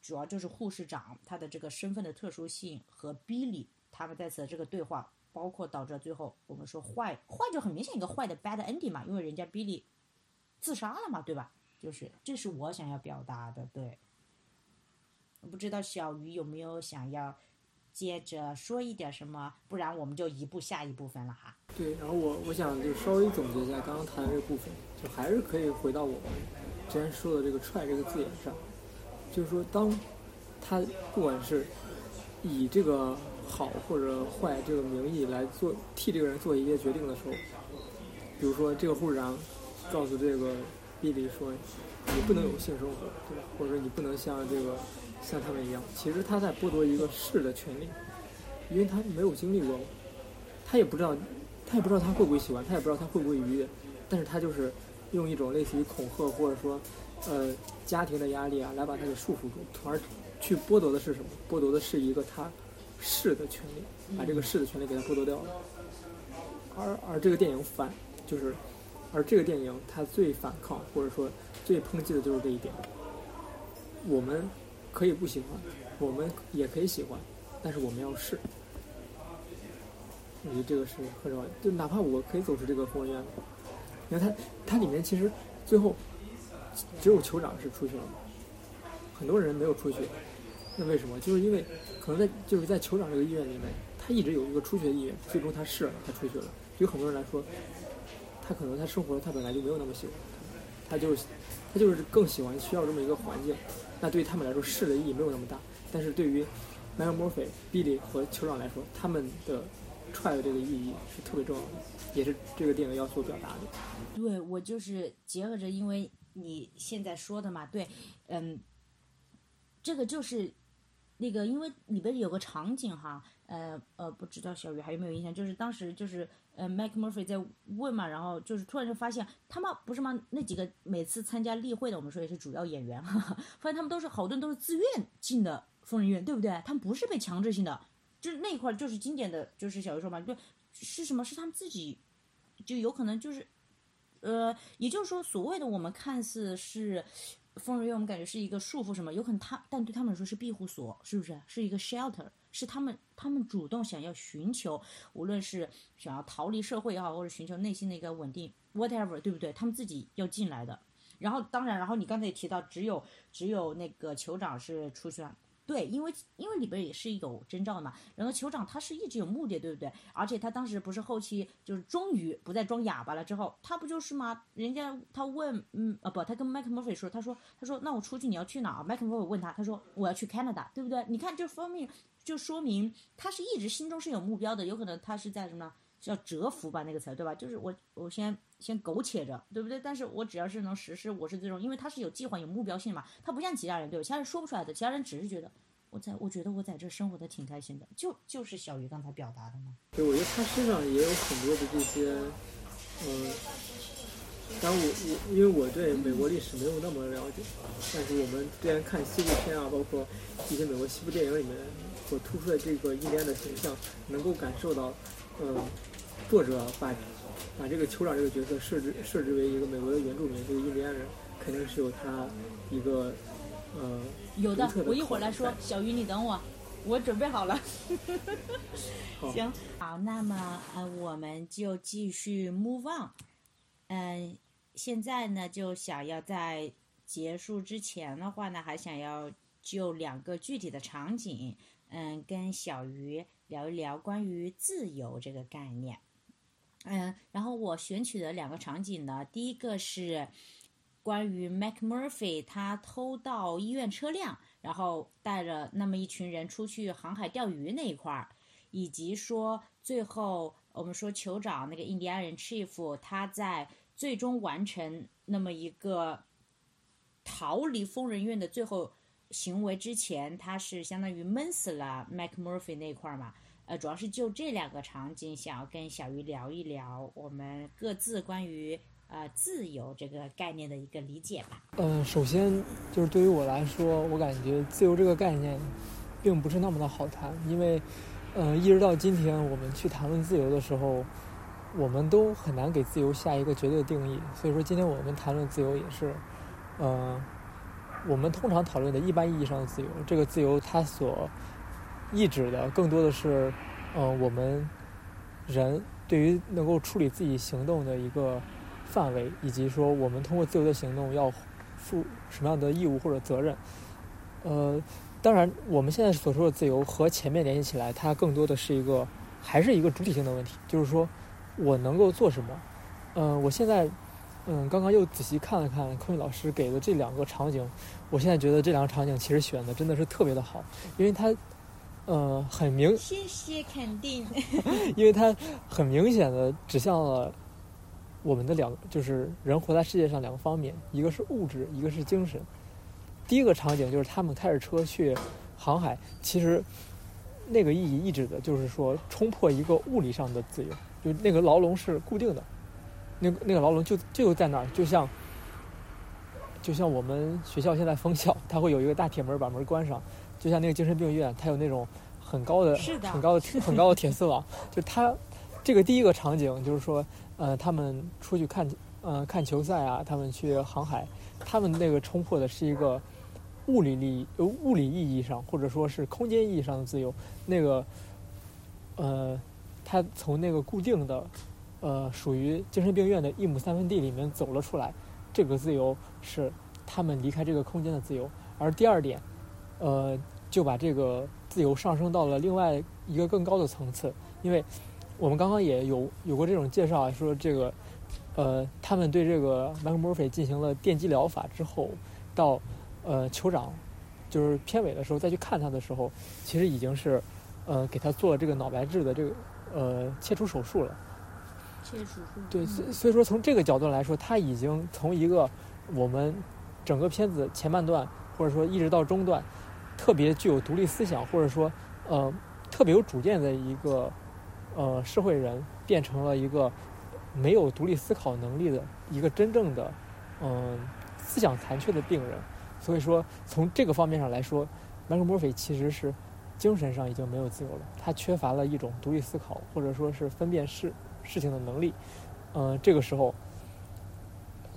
主要就是护士长他的这个身份的特殊性和 Billy 他们在此的这个对话，包括导致最后我们说坏坏就很明显一个坏的 bad ending 嘛，因为人家 Billy 自杀了嘛，对吧？就是这是我想要表达的，对。不知道小鱼有没有想要接着说一点什么，不然我们就移步下一部分了哈。对，然后我我想就稍微总结一下刚刚谈的这部分，就还是可以回到我们之前说的这个 “try” 这个字眼上，就是说，当他不管是以这个好或者坏这个名义来做替这个人做一些决定的时候，比如说这个护士长告诉这个比利说，你不能有性生活，对吧？或者说你不能像这个。像他们一样，其实他在剥夺一个是的权利，因为他没有经历过，他也不知道，他也不知道他会不会喜欢，他也不知道他会不会愉悦，但是他就是用一种类似于恐吓或者说，呃，家庭的压力啊，来把他给束缚住，从而去剥夺的是什么？剥夺的是一个他是的权利，把这个是的权利给他剥夺掉了。而而这个电影反就是，而这个电影它最反抗或者说最抨击的就是这一点，我们。可以不喜欢，我们也可以喜欢，但是我们要试。我觉得这个是很重要。就哪怕我可以走出这个疯人院，你看他，他里面其实最后只有酋长是出去了，很多人没有出去。那为什么？就是因为可能在就是在酋长这个医院里面，他一直有一个出去的意愿，最终他试了，他出去了。对很多人来说，他可能他生活他本来就没有那么喜欢，他就是他就是更喜欢需要这么一个环境。那对于他们来说，试的意义没有那么大。但是对于 Michael Murphy、Billy 和酋长来说，他们的 try 的这个意义是特别重要的，也是这个电影要所表达的。对，我就是结合着，因为你现在说的嘛，对，嗯，这个就是那个，因为里边有个场景哈，呃呃，不知道小雨还有没有印象，就是当时就是。呃，Mike Murphy 在问嘛，然后就是突然就发现他们不是吗？那几个每次参加例会的，我们说也是主要演员，哈哈，发现他们都是好多人都是自愿进的疯人院，对不对？他们不是被强制性的，就是那一块就是经典的就是小鱼说嘛，就是什么是他们自己，就有可能就是，呃，也就是说所谓的我们看似是疯人院，我们感觉是一个束缚什么，有可能他但对他们来说是庇护所，是不是？是一个 shelter。是他们，他们主动想要寻求，无论是想要逃离社会也好，或者寻求内心的一个稳定，whatever，对不对？他们自己要进来的。然后，当然，然后你刚才也提到，只有只有那个酋长是出去了。对，因为因为里边也是有征兆嘛。然后酋长他是一直有目的，对不对？而且他当时不是后期就是终于不再装哑巴了之后，他不就是吗？人家他问，嗯啊不，他跟麦克莫菲说，他说他说那我出去你要去哪？麦克莫菲问他，他说我要去 Canada，对不对？你看这方面。就说明他是一直心中是有目标的，有可能他是在什么叫蛰伏吧那个词对吧？就是我我先先苟且着，对不对？但是我只要是能实施，我是最终，因为他是有计划、有目标性嘛。他不像其他人，对吧？其他人说不出来的，其他人只是觉得我在，我觉得我在这生活的挺开心的，就就是小鱼刚才表达的嘛。对，我觉得他身上也有很多的这些，嗯。当然，我我因为我对美国历史没有那么了解，但是我们之前看西部片啊，包括一些美国西部电影里面所突出的这个印第安的形象，能够感受到，嗯，作者把把这个酋长这个角色设置设置为一个美国的原住民，这个印第安人肯定是有他一个呃有的，我一会儿来说，小鱼你等我，我准备好了。行，好，那么呃，我们就继续 move on。嗯，现在呢，就想要在结束之前的话呢，还想要就两个具体的场景，嗯，跟小鱼聊一聊关于自由这个概念。嗯，然后我选取的两个场景呢，第一个是关于 Mac Murphy 他偷盗医院车辆，然后带着那么一群人出去航海钓鱼那一块儿，以及说最后我们说酋长那个印第安人 Chief 他在。最终完成那么一个逃离疯人院的最后行为之前，他是相当于闷死了 Mac Murphy 那一块儿嘛。呃，主要是就这两个场景，想要跟小鱼聊一聊我们各自关于呃自由这个概念的一个理解吧。嗯，首先就是对于我来说，我感觉自由这个概念并不是那么的好谈，因为，嗯，一直到今天我们去谈论自由的时候，我们都很难给自由下一个绝对的定义。所以说，今天我们谈论自由也是，嗯，我们通常讨论的一般意义上的自由，这个自由它所意指的更多的是，嗯，我们人对于能够处理自己行动的一个范围，以及说我们通过自由的行动要负什么样的义务或者责任。呃，当然，我们现在所说的自由和前面联系起来，它更多的是一个还是一个主体性的问题，就是说我能够做什么。嗯、我现在嗯刚刚又仔细看了看空运老师给的这两个场景，我现在觉得这两个场景其实选的真的是特别的好，因为它呃很明谢谢肯定。因为它很明显的指向了我们的两，就是人活在世界上两个方面，一个是物质，一个是精神。第一个场景就是他们开着车去航海，其实那个意义意指的就是说冲破一个物理上的自由，就那个牢笼是固定的，那个那个牢笼就就在那儿，就像就像我们学校现在封校，它会有一个大铁门把门关上，就像那个精神病院，它有那种很高的、是的很高的、很高的铁丝网。就它这个第一个场景就是说，呃，他们出去看呃看球赛啊，他们去航海，他们那个冲破的是一个物理利益呃物理意义上或者说是空间意义上的自由。那个呃，他从那个固定的呃属于精神病院的一亩三分地里面走了出来，这个自由是他们离开这个空间的自由。而第二点，呃，就把这个自由上升到了另外一个更高的层次，因为我们刚刚也有有过这种介绍啊，说这个呃，他们对这个 Michael Murphy 进行了电击疗法之后，到呃酋长就是片尾的时候再去看他的时候，其实已经是呃给他做了这个脑白质的这个呃切除手术了。切除术。对，所所以说从这个角度来说，他已经从一个我们整个片子前半段，或者说一直到中段，特别具有独立思想，或者说呃特别有主见的一个呃社会人，变成了一个没有独立思考能力的一个真正的嗯、思想残缺的病人。所以说从这个方面上来说，麦克墨菲其实是精神上已经没有自由了，他缺乏了一种独立思考，或者说是分辨事事情的能力。呃，这个时候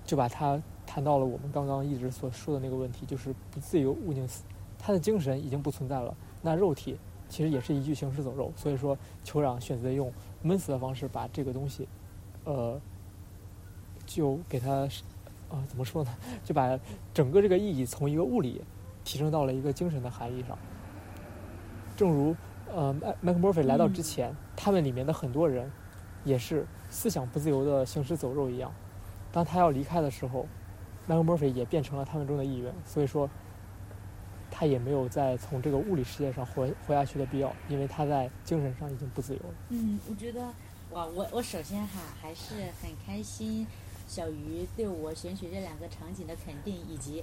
就把他谈到了我们刚刚一直所说的那个问题，就是不自由勿宁死。他的精神已经不存在了，那肉体其实也是一具行尸走肉。所以说，酋长选择用闷死的方式把这个东西，呃，就给他，啊、怎么说呢？就把整个这个意义从一个物理提升到了一个精神的含义上。正如呃麦麦克莫菲来到之前，他们里面的很多人也是思想不自由的行尸走肉一样。当他要离开的时候，麦克莫菲也变成了他们中的一员。所以说，他也没有再从这个物理世界上活活下去的必要，因为他在精神上已经不自由了。嗯，我觉得，哇，我我首先哈还是很开心，小鱼对我选取这两个场景的肯定，以及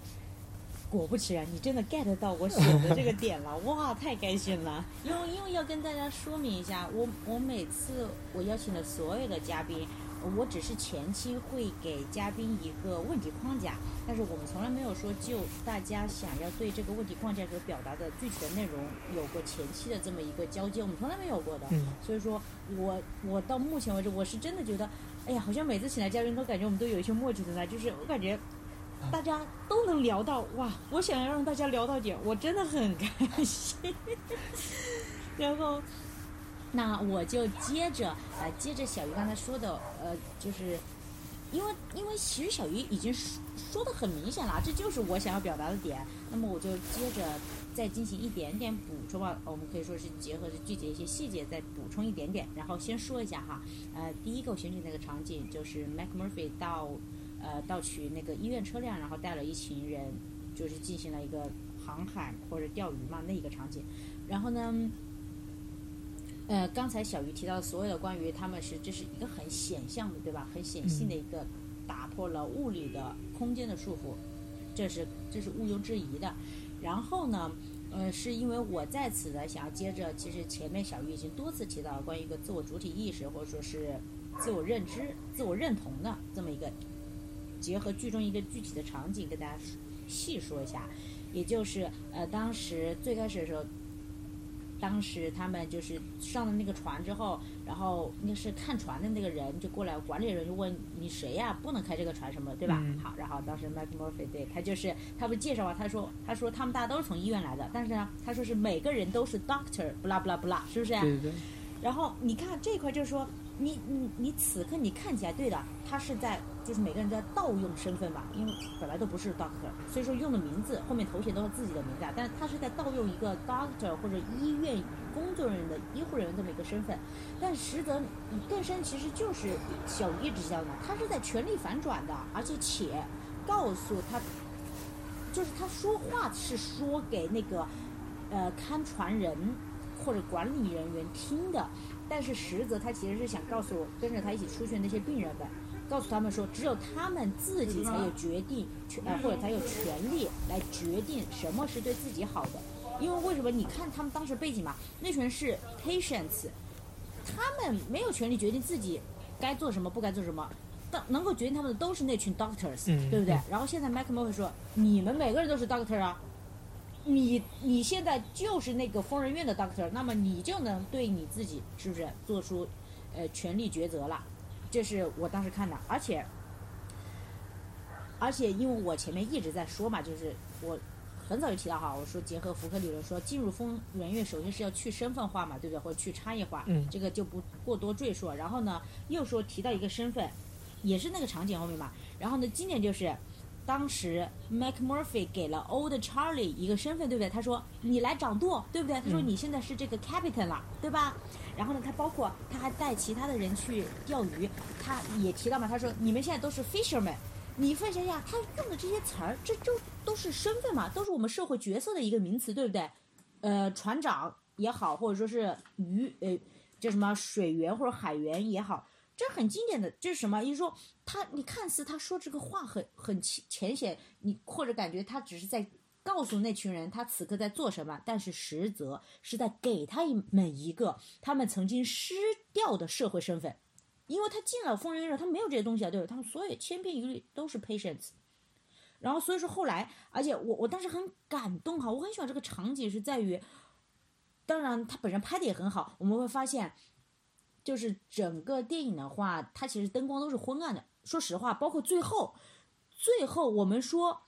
果不其然，你真的 get 到我选的这个 点了，哇，太开心了！因为因为要跟大家说明一下，我我每次我邀请的所有的嘉宾。我只是前期会给嘉宾一个问题框架，但是我们从来没有说就大家想要对这个问题框架所表达的具体的内容有过前期的这么一个交接，我们从来没有过的。嗯所以说我我到目前为止，我是真的觉得，哎呀，好像每次请来嘉宾都感觉我们都有一些默契存在，就是我感觉大家都能聊到，哇，我想要让大家聊到点，我真的很开心。然后，那我就接着呃，接着小鱼刚才说的，呃，就是因为因为其实小鱼已经说说的很明显了，这就是我想要表达的点。那么我就接着再进行一点点补充吧，我们可以说是结合着具体一些细节再补充一点点。然后先说一下哈，呃，第一个我选取那个场景就是 Mac Murphy 到呃盗取那个医院车辆，然后带了一群人，就是进行了一个航海或者钓鱼嘛那一个场景。然后呢，呃，刚才小鱼提到的所有的关于他们是这是一个很显象的，对吧？很显性的一个打破了物理的空间的束缚，这是这是毋庸置疑的。然后呢，呃，是因为我在此呢想要接着，其实前面小鱼已经多次提到关于一个自我主体意识或者说是自我认知、自我认同的这么一个，结合剧中一个具体的场景跟大家细说一下，也就是呃当时最开始的时候。当时他们就是上了那个船之后，然后那是看船的那个人就过来，管理人就问你谁呀？不能开这个船什么的，对吧？嗯好，然后当时 Mike Murphy 对他就是他不是介绍啊，他说他说他们大家都是从医院来的，但是呢，他说是每个人都是 doctor，不啦不啦不啦，是不是？对对对，然后你看这一块就是说，你你你此刻你看起来对的，他是在就是每个人都在盗用身份吧，因为本来都不是 doctor，所以说用的名字后面头衔都是自己的名字啊，但他是在盗用一个 doctor 或者医院工作人员的医护人员这么一个身份，但实则你更深其实就是小叶指教的，他是在全力反转的，而且且告诉他，就是他说话是说给那个呃看船人或者管理人员听的，但是实则他其实是想告诉我跟着他一起出去的那些病人们，告诉他们说，只有他们自己才有决定权，呃，或者才有权利来决定什么是对自己好的。因为为什么？你看他们当时背景嘛，那群人是 patients，他们没有权利决定自己该做什么，不该做什么。但能够决定他们的都是那群 doctors，、嗯对不对嗯？然后现在 Mac m o 会说，你们每个人都是 doctor 啊，你你现在就是那个疯人院的 doctor，那么你就能对你自己是不是做出呃权力抉择了？这是我当时看的，而且而且因为我前面一直在说嘛，就是我很早就提到哈，我说结合福克理论说，进入疯人院首先是要去身份化嘛，对不对？或者去差异化，嗯这个就不过多赘述。然后呢，又说提到一个身份，也是那个场景后面嘛。然后呢，今年就是当时 Mac Murphy 给了 Old Charlie 一个身份，对不对？他说你来掌舵，对不对？他说嗯你现在是这个 captain 了，对吧？然后呢，他包括他还带其他的人去钓鱼，他也提到嘛，他说你们现在都是 fisherman。你分析一下，他用的这些词儿，这就都是身份嘛，都是我们社会角色的一个名词，对不对？呃，船长也好，或者说是鱼呃叫什么水员或者海员也好，这很经典的，这是什么？也就是说，他你看似他说这个话很很浅浅显，你或者感觉他只是在告诉那群人他此刻在做什么，但是实则是在给他们一个他们曾经失掉的社会身份。因为他进了疯人院，他没有这些东西啊，对吧？他们所有千篇一律都是 patients。然后所以说后来，而且我我当时很感动哈，我很喜欢这个场景是在于，当然他本身拍的也很好，我们会发现，就是整个电影的话，它其实灯光都是昏暗的。说实话，包括最后，最后我们说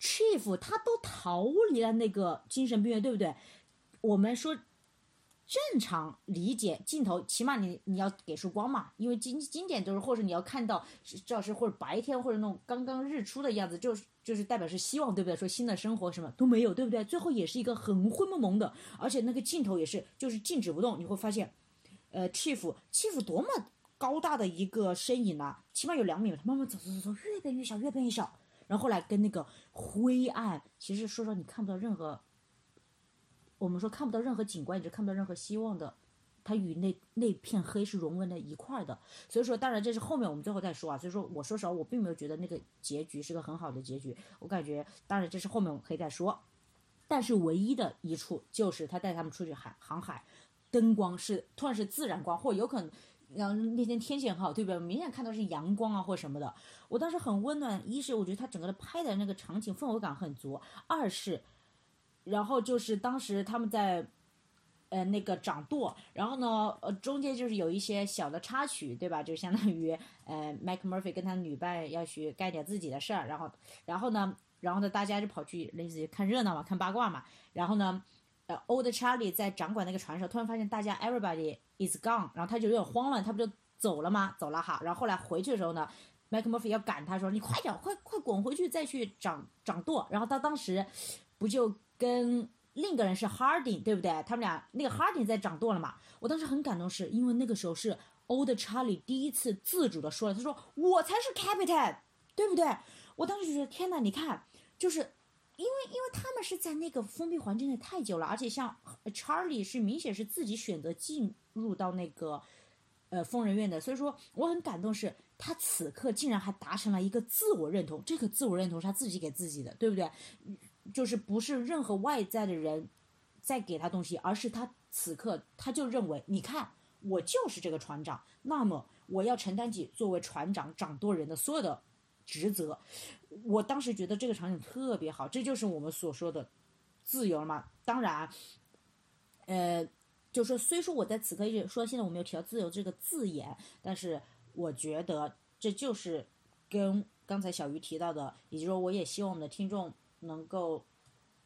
，Chief 他都逃离了那个精神病院，对不对？我们说正常理解镜头，起码你你要给束光嘛，因为经经典都是，或者你要看到是至少是或者白天或者那种刚刚日出的样子，就是就是代表是希望，对不对？说新的生活什么都没有，对不对？最后也是一个很灰蒙蒙的，而且那个镜头也是就是静止不动，你会发现，呃，Chief Chief 多么高大的一个身影啊，起码有两米，他慢慢走走走走，越变越小，越变越小，然后后来跟那个灰暗，其实说实话你看不到任何。我们说看不到任何景观，也是看不到任何希望的，它与那那片黑是融为了一块的。所以说，当然这是后面我们最后再说啊。所以说，我说实话，我并没有觉得那个结局是个很好的结局。我感觉，当然这是后面我们可以再说。但是唯一的一处就是他带他们出去海航海，灯光是突然是自然光，或有可能。然后那天天气很好，对不对？明显看到是阳光啊或什么的。我当时很温暖，一是我觉得他整个的拍的那个场景氛围感很足，二是。然后就是当时他们在，呃，那个掌舵，然后呢，呃，中间就是有一些小的插曲，对吧？就相当于，呃，Mike Murphy 跟他女伴要去干点自己的事儿，然后，然后呢，然后呢，大家就跑去类似于看热闹嘛，看八卦嘛，然后呢，，Old Charlie 在掌管那个船时候，突然发现大家 everybody is gone，然后他就有点慌了，他不就走了吗？走了哈，然后后来回去的时候呢。Mike Murphy 要赶他说：“你快点，快快滚回去，再去掌掌舵。”然后他当时不就跟另一个人是 Harding，对不对？他们俩那个 Harding 在掌舵了嘛？我当时很感动是，因为那个时候是 Old Charlie 第一次自主的说了，他说：“我才是 Captain，对不对？”我当时就觉得天哪，你看，就是因为因为他们是在那个封闭环境内太久了，而且像 Charlie 是明显是自己选择进入到那个呃疯人院的，所以说我很感动是。他此刻竟然还达成了一个自我认同，这个自我认同是他自己给自己的，对不对？就是不是任何外在的人在给他东西，而是他此刻他就认为，你看我就是这个船长，那么我要承担起作为船长掌舵人的所有的职责。我当时觉得这个场景特别好，这就是我们所说的自由嘛。当然，呃，就说虽说我在此刻一直说现在我没有提到自由这个字眼，但是我觉得这就是跟刚才小鱼提到的，也就是说，我也希望我们的听众能够，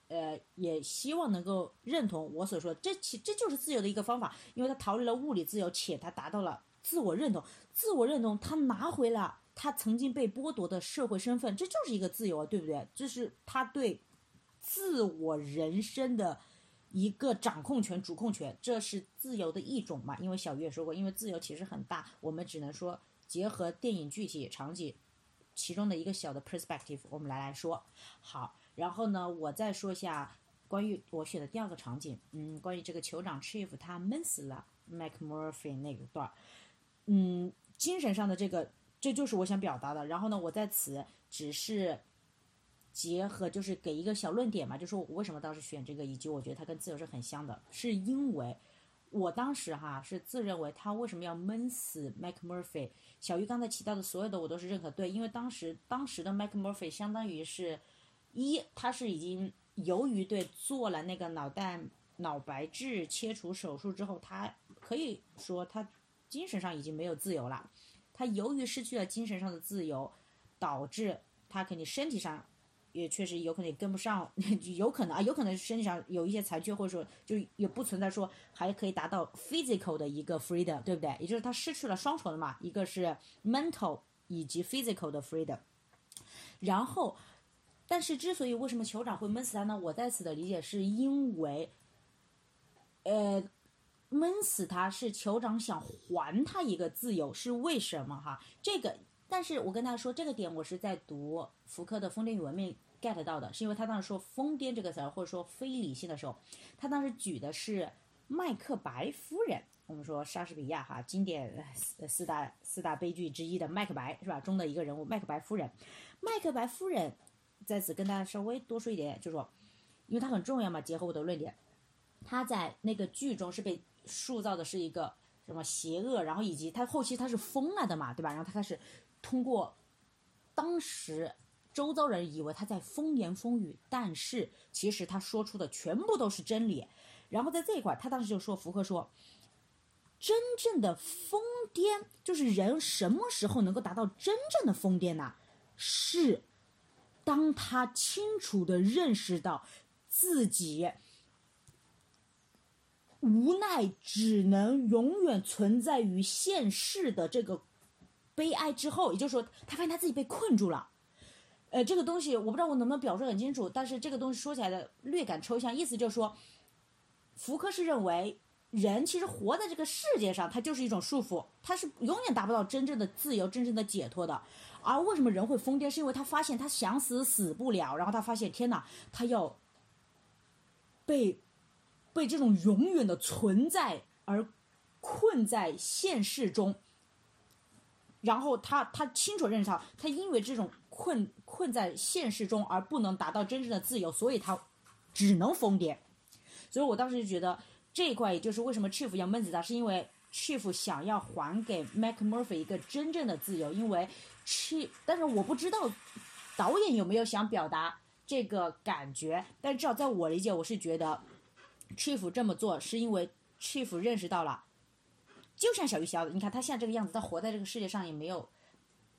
呃，也希望能够认同我所说，这其这就是自由的一个方法，因为他逃离了物理自由，且他达到了自我认同，自我认同，他拿回了他曾经被剥夺的社会身份，这就是一个自由啊，对不对？这是他对自我人生的一个掌控权、主控权，这是自由的一种嘛？因为小鱼也说过，因为自由其实很大，我们只能说结合电影具体场景其中的一个小的 perspective，我们来来说。好，然后呢，我再说一下关于我选的第二个场景，嗯，关于这个酋长 Chief 他闷死了 Mac Murphy 那个段儿，嗯，精神上的这个，这就是我想表达的。然后呢，我在此只是结合，就是给一个小论点嘛，就说我为什么当时选这个，以及我觉得它跟自由是很像的，是因为我当时哈是自认为他为什么要闷死 Mac Murphy。小鱼刚才提到的所有的我都是认可，对，因为当时当时的 Mac Murphy 相当于是一，他是已经由于对做了那个脑袋脑白质切除手术之后，他可以说他精神上已经没有自由了。他由于失去了精神上的自由，导致他肯定身体上也确实有可能也跟不上，有可能啊，有可能身体上有一些残缺，或者说就也不存在说还可以达到 physical 的一个 freedom，对不对？也就是他失去了双重的嘛，一个是 mental 以及 physical 的 freedom。然后，但是之所以为什么酋长会闷死他呢？我在此的理解是因为，呃，闷死他是酋长想还他一个自由，是为什么哈？这个，但是我跟大家说这个点，我是在读福柯的《疯癫与文明》get 到的，是因为他当时说“疯癫”这个词儿，或者说非理性的时候，他当时举的是麦克白夫人。我们说莎士比亚哈经典四大四大悲剧之一的麦克白是吧？中的一个人物麦克白夫人。麦克白夫人在此跟大家稍微多说一点，就是说，因为它很重要嘛，结合我的论点，她在那个剧中是被塑造的是一个什么邪恶，然后以及他后期他是疯了的嘛，对吧？然后他开始通过当时周遭人以为他在风言风语，但是其实他说出的全部都是真理。然后在这一块，他当时就说福柯说，真正的疯癫就是人什么时候能够达到真正的疯癫呢？是当他清楚的认识到自己无奈只能永远存在于现世的这个悲哀之后，也就是说，他发现他自己被困住了。呃，这个东西我不知道我能不能表述很清楚，但是这个东西说起来的略感抽象，意思就是说，福柯是认为人其实活在这个世界上，它就是一种束缚，他是永远达不到真正的自由、真正的解脱的。而为什么人会疯癫？是因为他发现他想死死不了，然后他发现天哪，他要被被这种永远的存在而困在现实中。然后他他清楚认识到，他因为这种困困在现实中而不能达到真正的自由，所以他只能疯癫。所以我当时就觉得这一块，也就是为什么 Chief 要闷死他，是因为 Chief 想要还给 Mac Murphy 一个真正的自由，因为 Chief，但是我不知道导演有没有想表达这个感觉，但至少在我理解，我是觉得 Chief 这么做是因为 Chief 认识到了。就像小鱼小，你看他现在这个样子，他活在这个世界上也没有，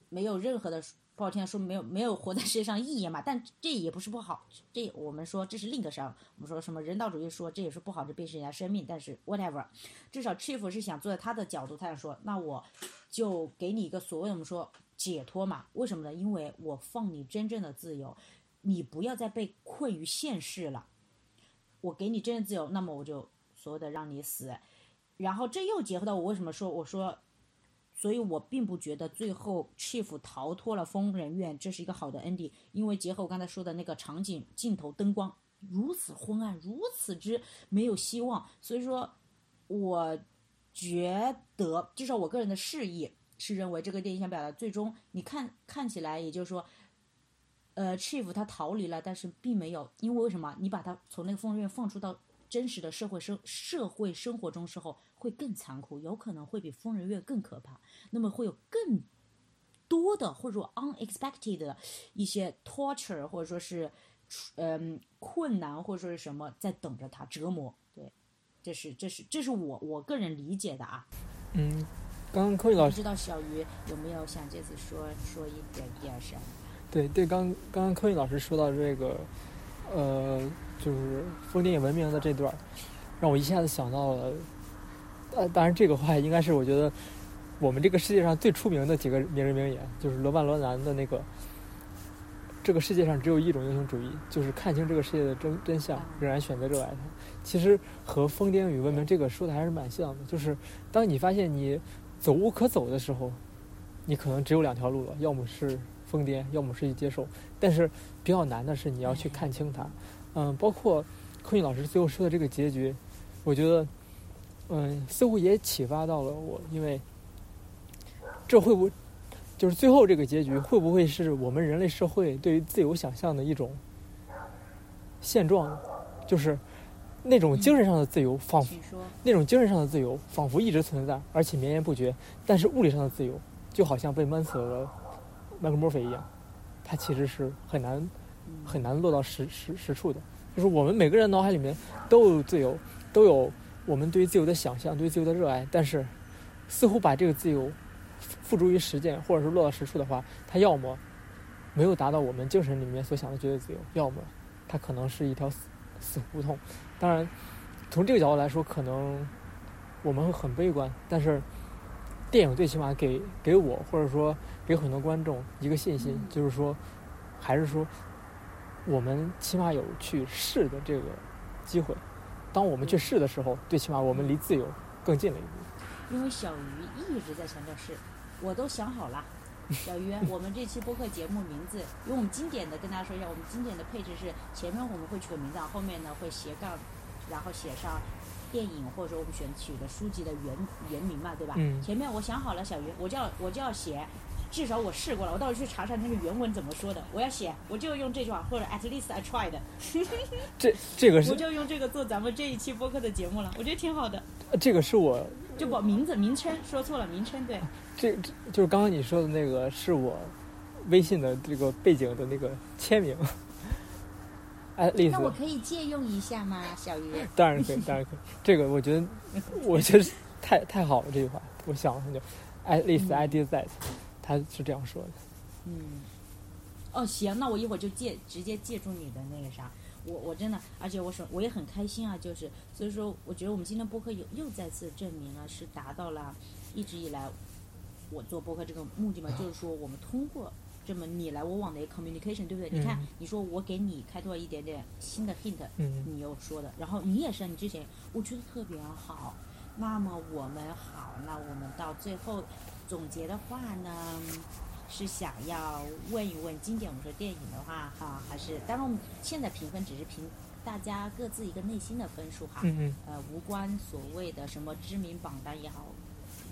没有任何的不好听的说，没有没有活在世界上意义嘛。但这也不是不好，这我们说这是另一个事儿。我们说什么人道主义说这也是不好，这便是人家生命。但是 whatever，至少 Chief 是想坐在他的角度，他想说，那我就给你一个所谓我们说解脱嘛。为什么呢？因为我放你真正的自由，你不要再被困于现世了。我给你真正自由，那么我就所谓的让你死。然后这又结合到我为什么说我说，所以我并不觉得最后 Chief 逃脱了疯人院这是一个好的 ending，因为结合我刚才说的那个场景、镜头、灯光如此昏暗，如此之没有希望，所以说，我觉得至少我个人的示意是认为这个电影想表达最终你看看起来，也就是说呃，Chief 他逃离了，但是并没有，因为为什么？你把他从那个疯人院放出到真实的社会生社会生活中时候，会更残酷，有可能会比疯人院更可怕。那么会有更多的或者说 unexpected 的一些 torture 或者说是嗯困难或者说是什么在等着他折磨。对，这是这是这是我我个人理解的啊。嗯，刚刚科宇老师不知道小鱼有没有想这次说说一点点什么？对对，刚刚刚科宇老师说到这个，呃，就是封电影文明的这段儿，让我一下子想到了，呃，当然这个话应该是我觉得我们这个世界上最出名的几个名人名言，就是罗曼·罗兰的那个“这个世界上只有一种英雄主义，就是看清这个世界的真真相，仍然选择热爱它”。其实和疯癫与文明这个说的还是蛮像的，就是当你发现你走无可走的时候，你可能只有两条路了，要么是疯癫，要么是去接受。但是比较难的是你要去看清它。嗯，包括柯宇老师最后说的这个结局，我觉得，嗯，似乎也启发到了我，因为这会不会就是最后这个结局会不会是我们人类社会对于自由想象的一种现状？就是那种精神上的自由，仿佛。那种精神上的自由仿佛一直存在，而且绵延不绝。但是物理上的自由，就好像被闷死了麦克墨菲一样，它其实是很难很难落到实实实处的。就是我们每个人脑海里面都有自由，都有我们对于自由的想象，对于自由的热爱。但是，似乎把这个自由付诸于实践，或者是落到实处的话，它要么没有达到我们精神里面所想的绝对自由，要么它可能是一条死死胡同。当然，从这个角度来说，可能我们会很悲观，但是电影最起码给给我或者说给很多观众一个信心，就是说，还是说我们起码有去试的这个机会。当我们去试的时候，最起码我们离自由更近了一步。因为小鱼一直在强调是，我都想好了。小鱼，我们这期播客节目名字，因为我们经典的跟大家说一下，我们经典的配置是前面我们会取个名字，后面呢会斜杠，然后写上电影或者说我们选取的书籍的原原名嘛，对吧？嗯前面我想好了，小鱼，我就要我就要写，至少我试过了，我到时候去查查那个原文怎么说的，我要写，我就用这句话，或者 at least I tried，这这个是 我就用这个做咱们这一期播客的节目了，我觉得挺好的。这个是我就把名字名称说错了，名称对。这这就是刚刚你说的那个是我微信的这个背景的那个签名。哎，例子那我可以借用一下吗，小鱼？当然可以，当然可以。这个我觉得，我觉得太太好了这句话，我想了很久。At least I did that，他是这样说的。嗯，哦，行，那我一会儿就借直接借助你的那个啥，我我真的，而且我说我也很开心啊，就是所以说，我觉得我们今天播客又又再次证明了是达到了一直以来我做播客这个目的嘛，就是说我们通过这么你来我往的一个 communication，对不对？你看嗯，你说我给你开拓一点点新的 hint，嗯你又说的，然后你也是，你之前我觉得特别好。那么我们好，那我们到最后总结的话呢，是想要问一问经典，我们说电影的话哈，还是当然我们现在评分只是评大家各自一个内心的分数哈，嗯嗯呃，无关所谓的什么知名榜单也好，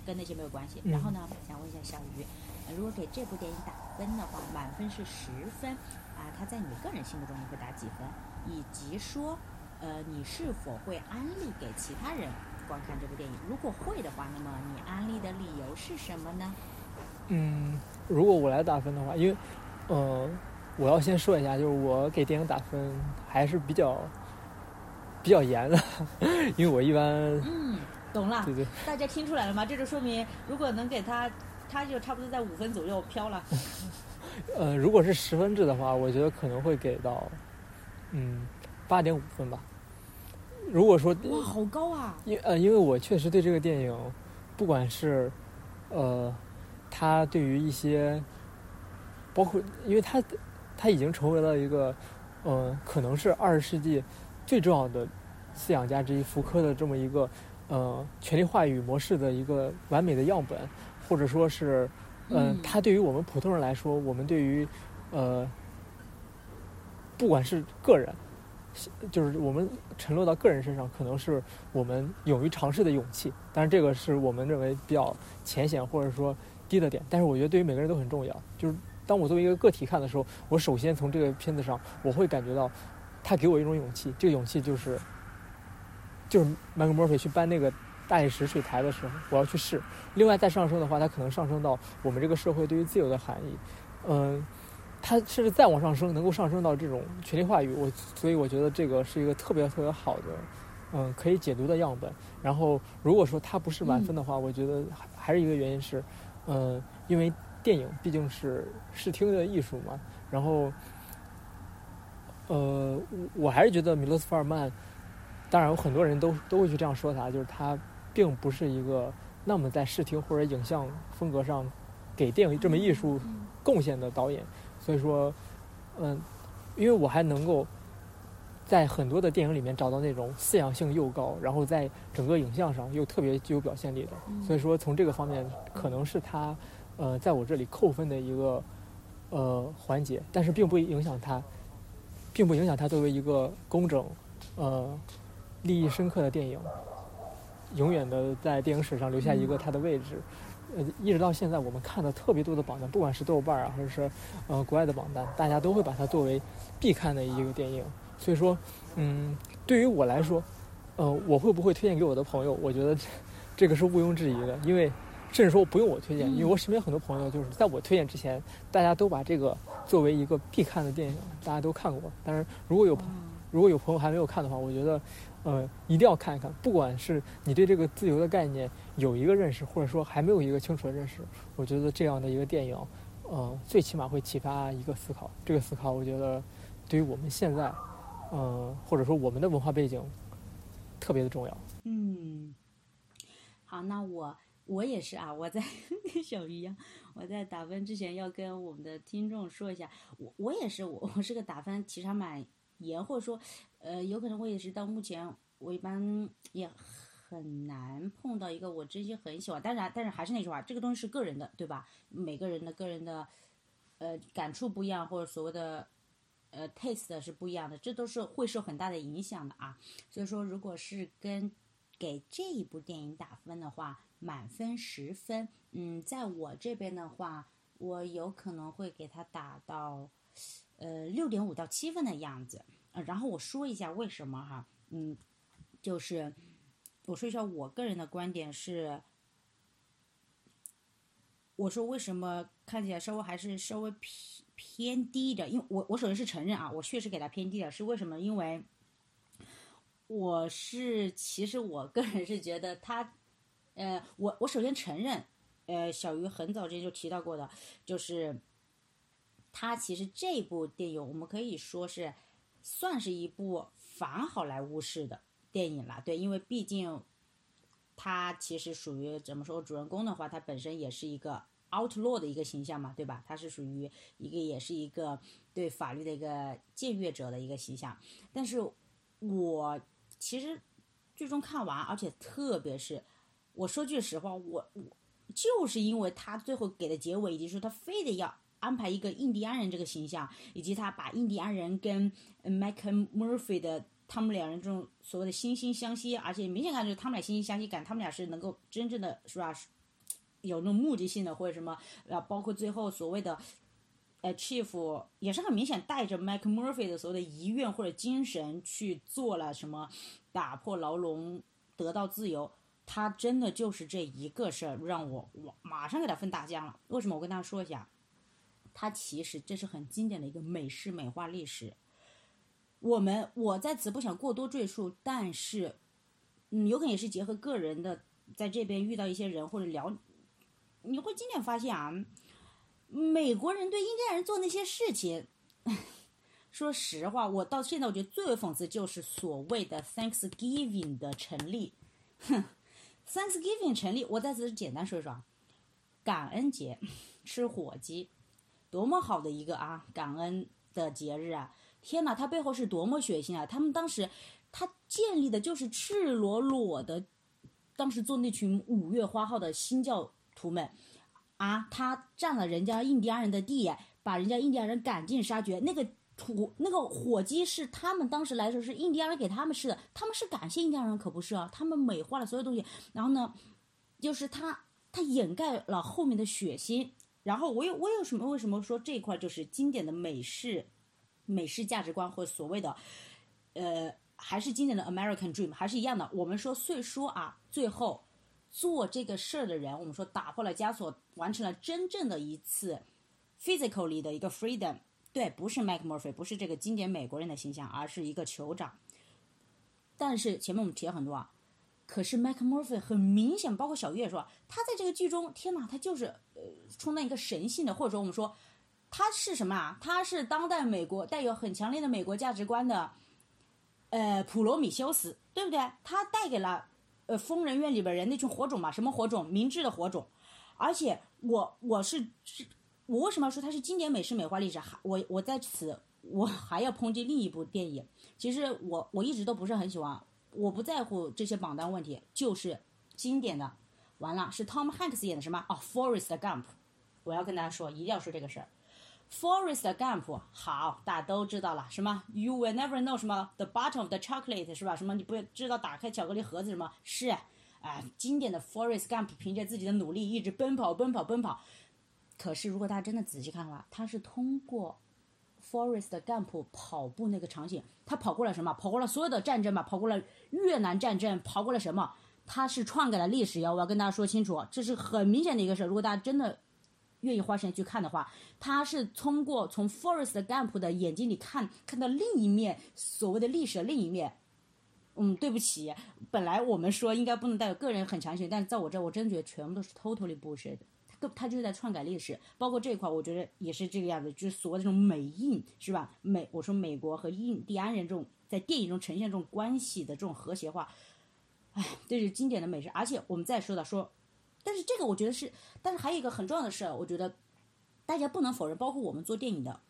跟那些没有关系。嗯然后呢，想问一下小鱼，呃如果给这部电影打分的话，满分是十分啊，它在你个人心目中你会打几分？以及说，呃，你是否会安利给其他人观看这部电影？如果会的话，那么你安利的理由是什么呢？嗯，如果我来打分的话，因为呃，我要先说一下，就是我给电影打分还是比较比较严的，因为我一般嗯，懂了对。对大家听出来了吗？这就说明，如果能给他，他就差不多在五分左右飘了。呃，如果是十分制的话，我觉得可能会给到嗯八点五分吧。如果说哇，好高啊！因呃，因为我确实对这个电影，不管是呃，它对于一些，包括因为它它已经成为了一个呃，可能是二十世纪最重要的思想家之一福柯的这么一个呃权力话语模式的一个完美的样本，或者说是呃，嗯它对于我们普通人来说，我们对于呃，不管是个人。就是我们沉落到个人身上，可能是我们勇于尝试的勇气。但是，这个是我们认为比较浅显或者说低的点，但是我觉得对于每个人都很重要。就是当我作为一个个体看的时候，我首先从这个片子上，我会感觉到，他给我一种勇气，这个勇气就是，就是麦克莫菲去搬那个大理石水台的时候，我要去试。另外再上升的话，它可能上升到我们这个社会对于自由的含义，嗯、它甚至再往上升，能够上升到这种权力话语。我所以我觉得这个是一个特别特别好的，嗯、可以解读的样本。然后如果说它不是满分的话，我觉得还还是一个原因是，嗯、因为电影毕竟是视听的艺术嘛。然后，呃，我我还是觉得米勒斯福尔曼，当然有很多人都都会去这样说他，就是他并不是一个那么在视听或者影像风格上给电影这门艺术贡献的导演。所以说，嗯，因为我还能够在很多的电影里面找到那种饲养性又高，然后在整个影像上又特别具有表现力的。所以说，从这个方面可能是他呃在我这里扣分的一个呃环节，但是并不影响他，并不影响他作为一个工整呃利益深刻的电影，永远的在电影史上留下一个它的位置。呃，一直到现在，我们看的特别多的榜单，不管是豆瓣啊，或者是呃国外的榜单，大家都会把它作为必看的一个电影。所以说，嗯，对于我来说，呃，我会不会推荐给我的朋友？我觉得这这个是毋庸置疑的，因为甚至说不用我推荐，因为我身边很多朋友就是在我推荐之前，大家都把这个作为一个必看的电影，大家都看过。但是如果有朋如果有朋友还没有看的话，我觉得，呃，一定要看一看。不管是你对这个自由的概念有一个认识，或者说还没有一个清楚的认识，我觉得这样的一个电影，呃，最起码会启发一个思考。这个思考，我觉得对于我们现在，呃，或者说我们的文化背景，特别的重要。嗯，好，那我我也是啊，我在跟小鱼一样，我在打分之前要跟我们的听众说一下，我我也是，我我是个打分其实还蛮严，或者说，呃，有可能我也是到目前我一般也很难碰到一个我真心很喜欢，当然，但是还是那句话，这个东西是个人的，对吧？每个人的个人的呃感触不一样，或者所谓的。呃，taste 是不一样的，这都是会受很大的影响的啊。所以说，如果是跟给这一部电影打分的话，满分十分，嗯，在我这边的话，我有可能会给它打到呃六点五到七分的样子。呃，然后我说一下为什么哈，嗯，就是我说一下我个人的观点是，我说为什么看起来稍微还是稍微偏偏低的，因为我我首先是承认啊，我确实给他偏低了，是为什么？因为我是其实我个人是觉得他，呃，我我首先承认，呃，小鱼很早之前就提到过的，就是他其实这部电影我们可以说是算是一部反好莱坞式的电影了，对，因为毕竟他其实属于怎么说，主人公的话，他本身也是一个 outlaw 的一个形象嘛，对吧？他是属于一个也是一个对法律的一个僭越者的一个形象，但是我其实最终看完，而且特别是我说句实话，我我就是因为他最后给的结尾，以及说他非得要安排一个印第安人这个形象，以及他把印第安人跟呃 Michael Murphy 的他们两人这种所谓的惺惺相惜，而且明显看就是他们俩惺惺相惜感，他们俩是能够真正的是吧？有那种目的性的或者什么，呃，包括最后所谓的。呃，Chief 也是很明显带着 Mike Murphy 的所谓的遗愿或者精神去做了什么，打破牢笼，得到自由。他真的就是这一个事儿让我我马上给他分大奖了。为什么？我跟大家说一下，它其实这是很经典的一个美式美化历史。我们我在此不想过多赘述，但是，嗯，有可能也是结合个人的，在这边遇到一些人或者聊，你会今天发现啊。美国人对印第安人做那些事情，说实话，我到现在我觉得最为讽刺就是所谓的 Thanksgiving 的成立。哼，Thanksgiving 成立，我在此简单说一说，感恩节 吃火鸡，多么好的一个啊感恩的节日啊！天哪，它背后是多么血腥啊！他们当时他建立的就是赤裸裸的，当时做那群五月花号的新教徒们。啊，他占了人家印第安人的地，把人家印第安人赶尽杀绝。那个土那个火鸡是他们当时来说是印第安人给他们吃的，他们是感谢印第安人，可不是啊。他们美化了所有东西，然后呢，就是他他掩盖了后面的血腥，然后我有我有什么为什么说这一块就是经典的美式美式价值观或所谓的呃还是经典的 American Dream 还是一样的。我们说虽说啊，最后做这个事儿的人，我们说打破了枷锁，完成了真正的一次 physically 的一个 freedom。对，不是 Mac Murphy，不是这个经典美国人的形象，而是一个酋长。但是前面我们提了很多啊，可是 Mac Murphy 很明显，包括小月说，他在这个剧中，天哪，他就是呃充当一个神性的，或者说我们说他是什么啊？他是当代美国带有很强烈的美国价值观的，呃，普罗米修斯，对不对？他带给了呃疯人院里边人那群火种嘛，什么火种？明智的火种。而且我我是是，我为什么要说它是经典美式美化历史？还我我在此我还要抨击另一部电影。其实我我一直都不是很喜欢，我不在乎这些榜单问题，就是经典的。完了，是 Tom Hanks 演的什么？哦，Forrest Gump。我要跟大家说，一定要说这个事儿。Forrest Gump 好，大家都知道了，什么 You will never know 什么 The bottom of the chocolate 是吧？什么你不知道打开巧克力盒子什么？是，哎，经典的 Forrest Gump 凭借自己的努力一直奔跑奔跑奔跑。可是如果大家真的仔细看的话，他是通过 Forest Gump 跑步那个场景，他跑过了什么？跑过了所有的战争吧，跑过了越南战争，跑过了什么？他是篡改了历史呀！我要跟大家说清楚，这是很明显的一个事儿。如果大家真的愿意花时间去看的话，他是通过从 Forest Gump 的眼睛里看看到另一面，所谓的历史的另一面。嗯，对不起，本来我们说应该不能带有个人很强行，但是在我这，我真觉得全部都是 totally bullshit。他更他就是在篡改历史，包括这一块，我觉得也是这个样子，就是所谓的这种美印是吧？美，我说美国和印第安人这种在电影中呈现这种关系的这种和谐化，哎，这是经典的美式。而且我们再说到说，但是这个我觉得是，但是还有一个很重要的事儿，我觉得大家不能否认，包括我们做电影的，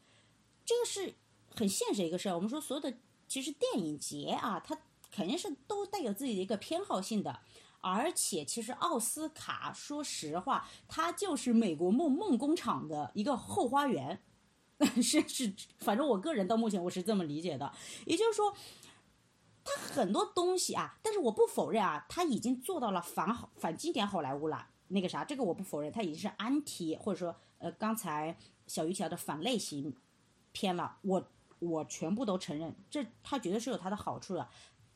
这个是很现实一个事儿。我们说所有的其实电影节啊，它肯定是都带有自己的一个偏好性的。而且，其实奥斯卡，说实话，它就是美国梦梦工厂的一个后花园，是是，反正我个人到目前我是这么理解的。也就是说，他很多东西啊，但是我不否认啊，他已经做到了反好反经典好莱坞了。那个啥，这个我不否认，他已经是安提或者说呃刚才小鱼条的反类型片了。我我全部都承认，这他绝对是有他的好处的，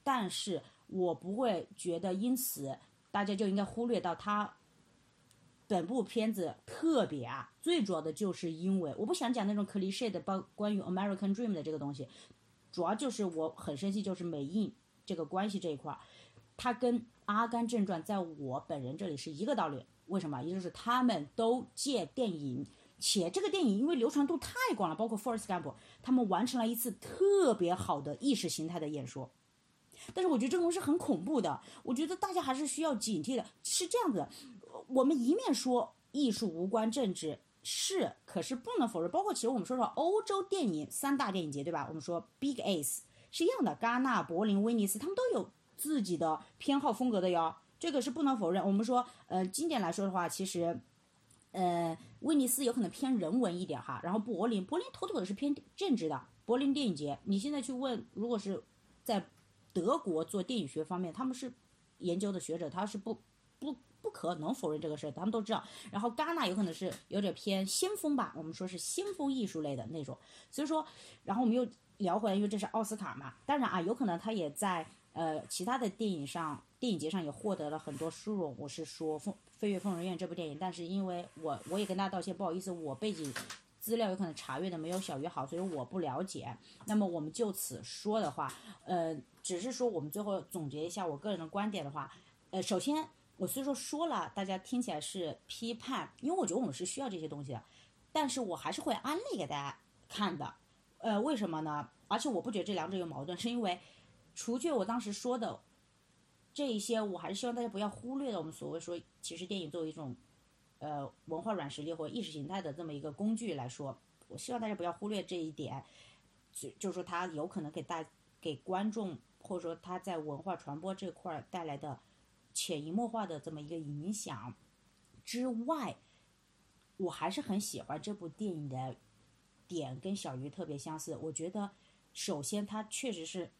但是。我不会觉得因此大家就应该忽略到它本部片子特别啊，最主要的就是因为我不想讲那种 cliche 的包关于 American Dream 的这个东西，主要就是我很生气，就是美印这个关系这一块儿，它跟《阿甘正传》在我本人这里是一个道理。为什么？也就是他们都借电影，且这个电影因为流传度太广了，包括 Forrest Gump，他们完成了一次特别好的意识形态的演说。但是我觉得这个东西是很恐怖的，我觉得大家还是需要警惕的。是这样子，我们一面说艺术无关政治是，可是不能否认，包括其实我们说说欧洲电影三大电影节对吧？我们说 Big Ace 是一样的，戛纳、柏林、威尼斯，他们都有自己的偏好风格的哟，这个是不能否认。我们说，呃，经典来说的话，其实，呃，威尼斯有可能偏人文一点哈，然后柏林，柏林妥妥的是偏政治的。柏林电影节，你现在去问，如果是在德国做电影学方面，他们是研究的学者，他是不不不可能否认这个事儿，他们都知道。然后戛纳有可能是有点偏先锋吧，我们说是先锋艺术类的那种。所以说，然后我们又聊回来，因为这是奥斯卡嘛，当然啊，有可能他也在呃其他的电影上、电影节上也获得了很多殊荣。我是说《风飞越疯人院》这部电影，但是因为我我也跟大家道歉，不好意思，我背景。资料有可能查阅的没有小鱼好，所以我不了解。那么我们就此说的话，呃，只是说我们最后总结一下我个人的观点的话，呃，首先我虽说说了，大家听起来是批判，因为我觉得我们是需要这些东西的，但是我还是会安利给大家看的。呃，为什么呢？而且我不觉得这两者有矛盾，是因为除去我当时说的这一些，我还是希望大家不要忽略了我们所谓说，其实电影作为一种。呃，文化软实力或意识形态的这么一个工具来说，我希望大家不要忽略这一点，就就是说它有可能给大给观众或者说它在文化传播这块带来的潜移默化的这么一个影响之外，我还是很喜欢这部电影的点跟小鱼特别相似。我觉得首先它确实是，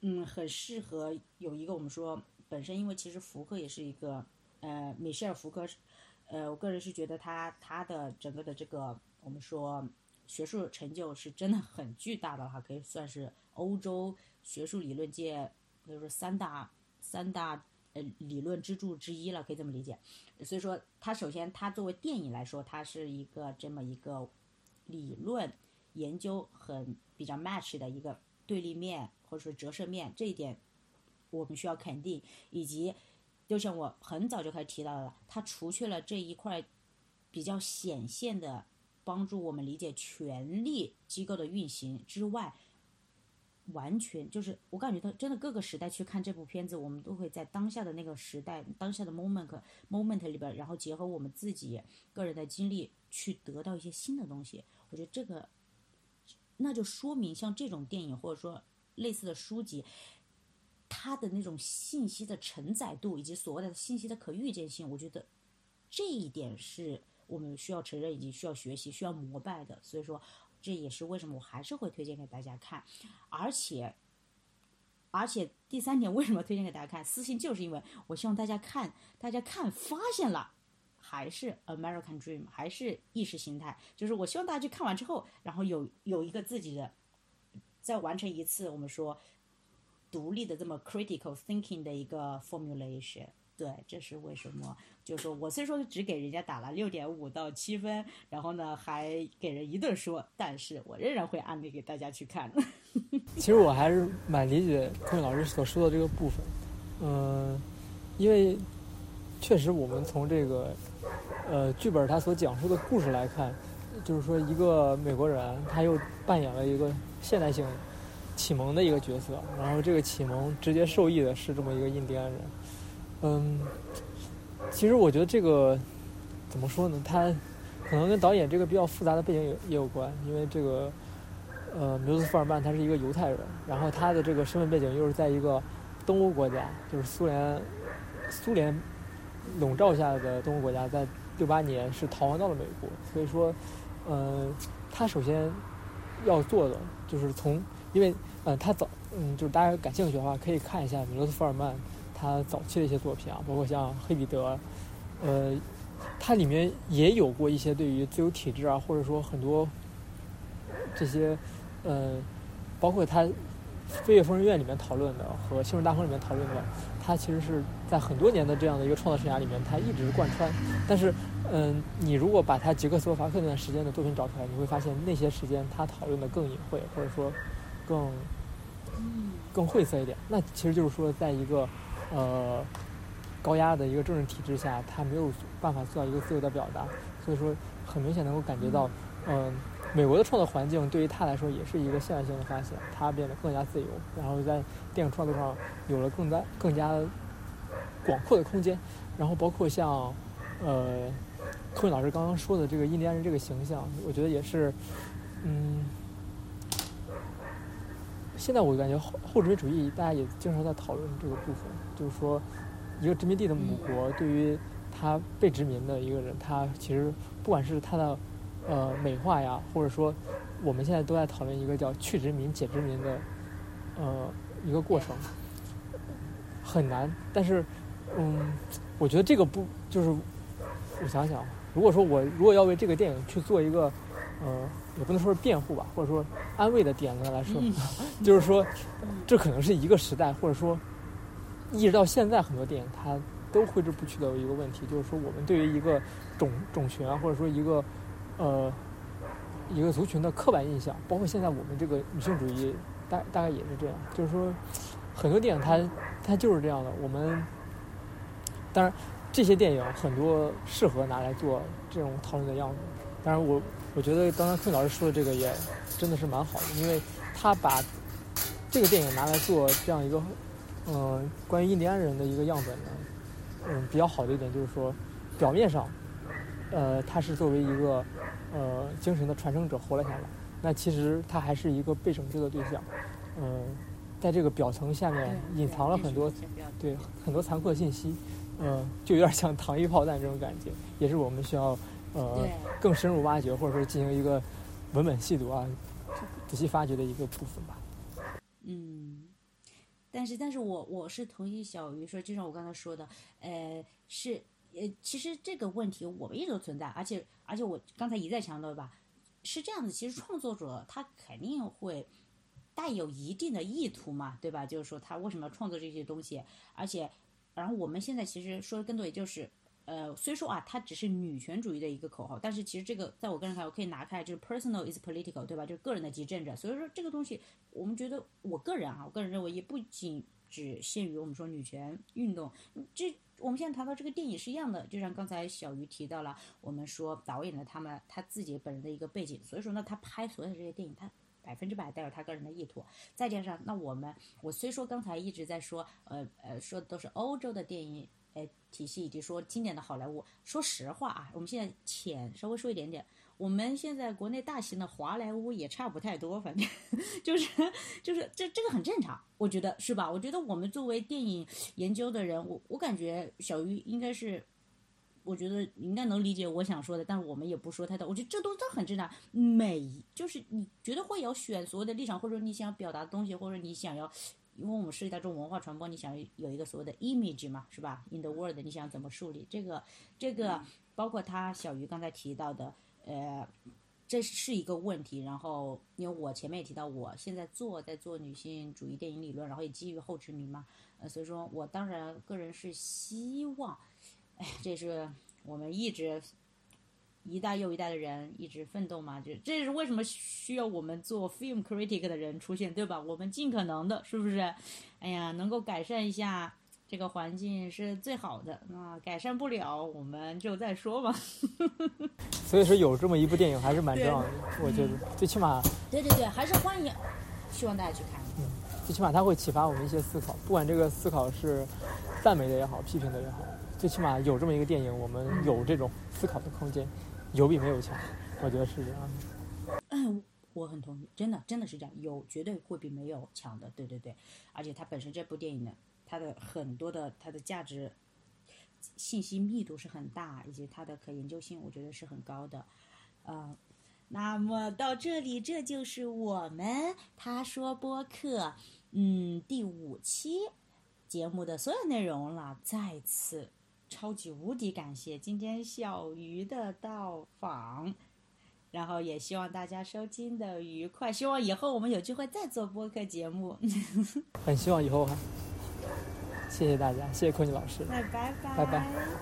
嗯，很适合有一个我们说本身因为其实福克也是一个呃米歇尔福克。呃，我个人是觉得他他的整个的这个我们说学术成就是真的很巨大的哈，可以算是欧洲学术理论界就是三大三大呃理论支柱之一了，可以这么理解。所以说，他首先他作为电影来说，它是一个这么一个理论研究很比较 match 的一个对立面或者说折射面，这一点我们需要肯定，以及就像我很早就开始提到的，它除去了这一块比较显现的帮助我们理解权力机构的运行之外，完全就是我感觉到真的各个时代去看这部片子，我们都会在当下的那个时代、当下的 moment moment 里边，然后结合我们自己个人的经历去得到一些新的东西。我觉得这个，那就说明像这种电影或者说类似的书籍，它的那种信息的承载度以及所谓的信息的可预见性，我觉得这一点是我们需要承认以及需要学习、需要膜拜的。所以说，这也是为什么我还是会推荐给大家看，而且。而且第三点，为什么推荐给大家看？私信就是因为我希望大家看，大家看发现了，还是 American Dream，还是意识形态。就是我希望大家去看完之后，然后有有一个自己的，再完成一次我们说独立的这么 critical thinking 的一个 formulation。对，这是为什么？就是说我虽说只给人家打了六点五到七分，然后呢还给人一顿说，但是我仍然会安利给大家去看。其实我还是蛮理解柯老师所说的这个部分，嗯，因为确实我们从这个呃剧本他所讲述的故事来看，就是说一个美国人他又扮演了一个现代性启蒙的一个角色，然后这个启蒙直接受益的是这么一个印第安人，嗯，其实我觉得这个怎么说呢？他可能跟导演这个比较复杂的背景也也有关，因为这个。呃，缪斯福尔曼他是一个犹太人，然后他的这个身份背景又是在一个东欧国家，就是苏联苏联笼罩下的东欧国家，在六八年是逃亡到了美国，所以说，呃，他首先要做的就是从，因为呃，他早嗯，就是大家感兴趣的话，可以看一下米罗斯福尔曼他早期的一些作品啊，包括像《黑彼得》，呃，它里面也有过一些对于自由体制啊，或者说很多这些。嗯，包括他《飞越疯人院》里面讨论的和《星辰大风》里面讨论的，他其实是在很多年的这样的一个创作生涯里面，他一直贯穿。但是，嗯，你如果把他捷克斯洛伐克那段时间的作品找出来，你会发现那些时间他讨论的更隐晦，或者说更更晦涩一点。那其实就是说，在一个呃高压的一个政治体制下，他没有办法做到一个自由的表达。所以说，很明显能够感觉到，嗯。美国的创作环境对于他来说也是一个现代性的发现，他变得更加自由，然后在电影创作上有了更加更加广阔的空间，然后包括像呃，柯文老师刚刚说的这个印第安人这个形象，我觉得也是，嗯，现在我感觉后后殖民主义大家也经常在讨论这个部分，就是说一个殖民地的母国对于他被殖民的一个人，他其实不管是他的。呃，美化呀，或者说，我们现在都在讨论一个叫去殖民、解殖民的，呃，一个过程，很难。但是，嗯，我觉得这个不就是，我想想，如果说我如果要为这个电影去做一个，呃，也不能说是辩护吧，或者说安慰的点子来说，就是说，这可能是一个时代，或者说，一直到现在很多电影它都挥之不去的一个问题，就是说，我们对于一个种种群啊，或者说一个。呃，一个族群的刻板印象，包括现在我们这个女性主义，大大概也是这样。就是说，很多电影它它就是这样的。我们当然这些电影很多适合拿来做这种讨论的样子。当然，我我觉得刚刚坤老师说的这个也真的是蛮好的，因为他把这个电影拿来做这样一个嗯关于印第安人的一个样本呢，嗯比较好的一点就是说，表面上呃他是作为一个呃，精神的传承者活了下来，那其实他还是一个被拯救的对象。嗯，在这个表层下面隐藏了很多，对很多残酷的信息。嗯，就有点像 糖衣炮弹这种感觉，也是我们需要呃更深入挖掘，或者说进行一个文本细读啊，仔细发掘的一个部分吧。嗯，但是但是我我是同意小鱼说，就像我刚才说的，呃，是呃，其实这个问题我们一直都存在，而且而且我刚才一再强调吧，是这样子，其实创作者他肯定会带有一定的意图嘛，对吧？就是说他为什么要创作这些东西，而且，然后我们现在其实说的更多，也就是，呃，虽说啊，它只是女权主义的一个口号，但是其实这个在我个人看，我可以拿开，就是 personal is political，对吧？就是个人的即政治。所以说这个东西，我们觉得，我个人啊，我个人认为也不仅只限于我们说女权运动，这。我们现在谈到这个电影是一样的，就像刚才小鱼提到了，我们说导演的他们他自己本人的一个背景，所以说呢，他拍所有的这些电影，他百分之百带有他个人的意图。再加上，那我们我虽说刚才一直在说，呃呃，说的都是欧洲的电影呃体系，以及说经典的好莱坞。说实话啊，我们现在浅稍微说一点点，我们现在国内大型的华莱坞也差不太多，反正 就是就是这这个很正常，我觉得是吧？我觉得我们作为电影研究的人，我我感觉小鱼应该是。我觉得你应该能理解我想说的，但是我们也不说太多。我觉得这都都很正常。每就是你觉得会有选所谓的立场，或者你想表达的东西，或者你想要，因为我们涉及到这种文化传播，你想有一个所谓的 image 嘛，是吧？In the world，你想怎么树立这个？这个包括他小鱼刚才提到的，呃，这是一个问题。然后，因为我前面也提到，我现在做在做女性主义电影理论，然后也基于后殖民嘛，呃，所以说我当然个人是希望。哎，这是我们一直一代又一代的人一直奋斗嘛，就这是为什么需要我们做 film critic 的人出现，对吧？我们尽可能的，是不是？哎呀，能够改善一下这个环境是最好的。那改善不了，我们就再说吧。所以说有这么一部电影还是蛮重要的，我觉得最起码对对对，还是欢迎，希望大家去看。嗯最起码它会启发我们一些思考，不管这个思考是赞美的也好，批评的也好。最起码有这么一个电影，我们有这种思考的空间，有比没有强，我觉得是这样的。嗯，我很同意，真的真的是这样，有绝对会比没有强的，对对对。而且它本身这部电影呢，它的很多的它的价值、信息密度是很大，以及它的可研究性，我觉得是很高的。呃，那么到这里，这就是我们他说播客嗯第五期节目的所有内容了，再次。超级无敌感谢今天小鱼的到访，然后也希望大家收听的愉快，希望以后我们有机会再做播客节目。很希望以后哈，谢谢大家，谢谢寇尼老师，那拜拜，拜拜。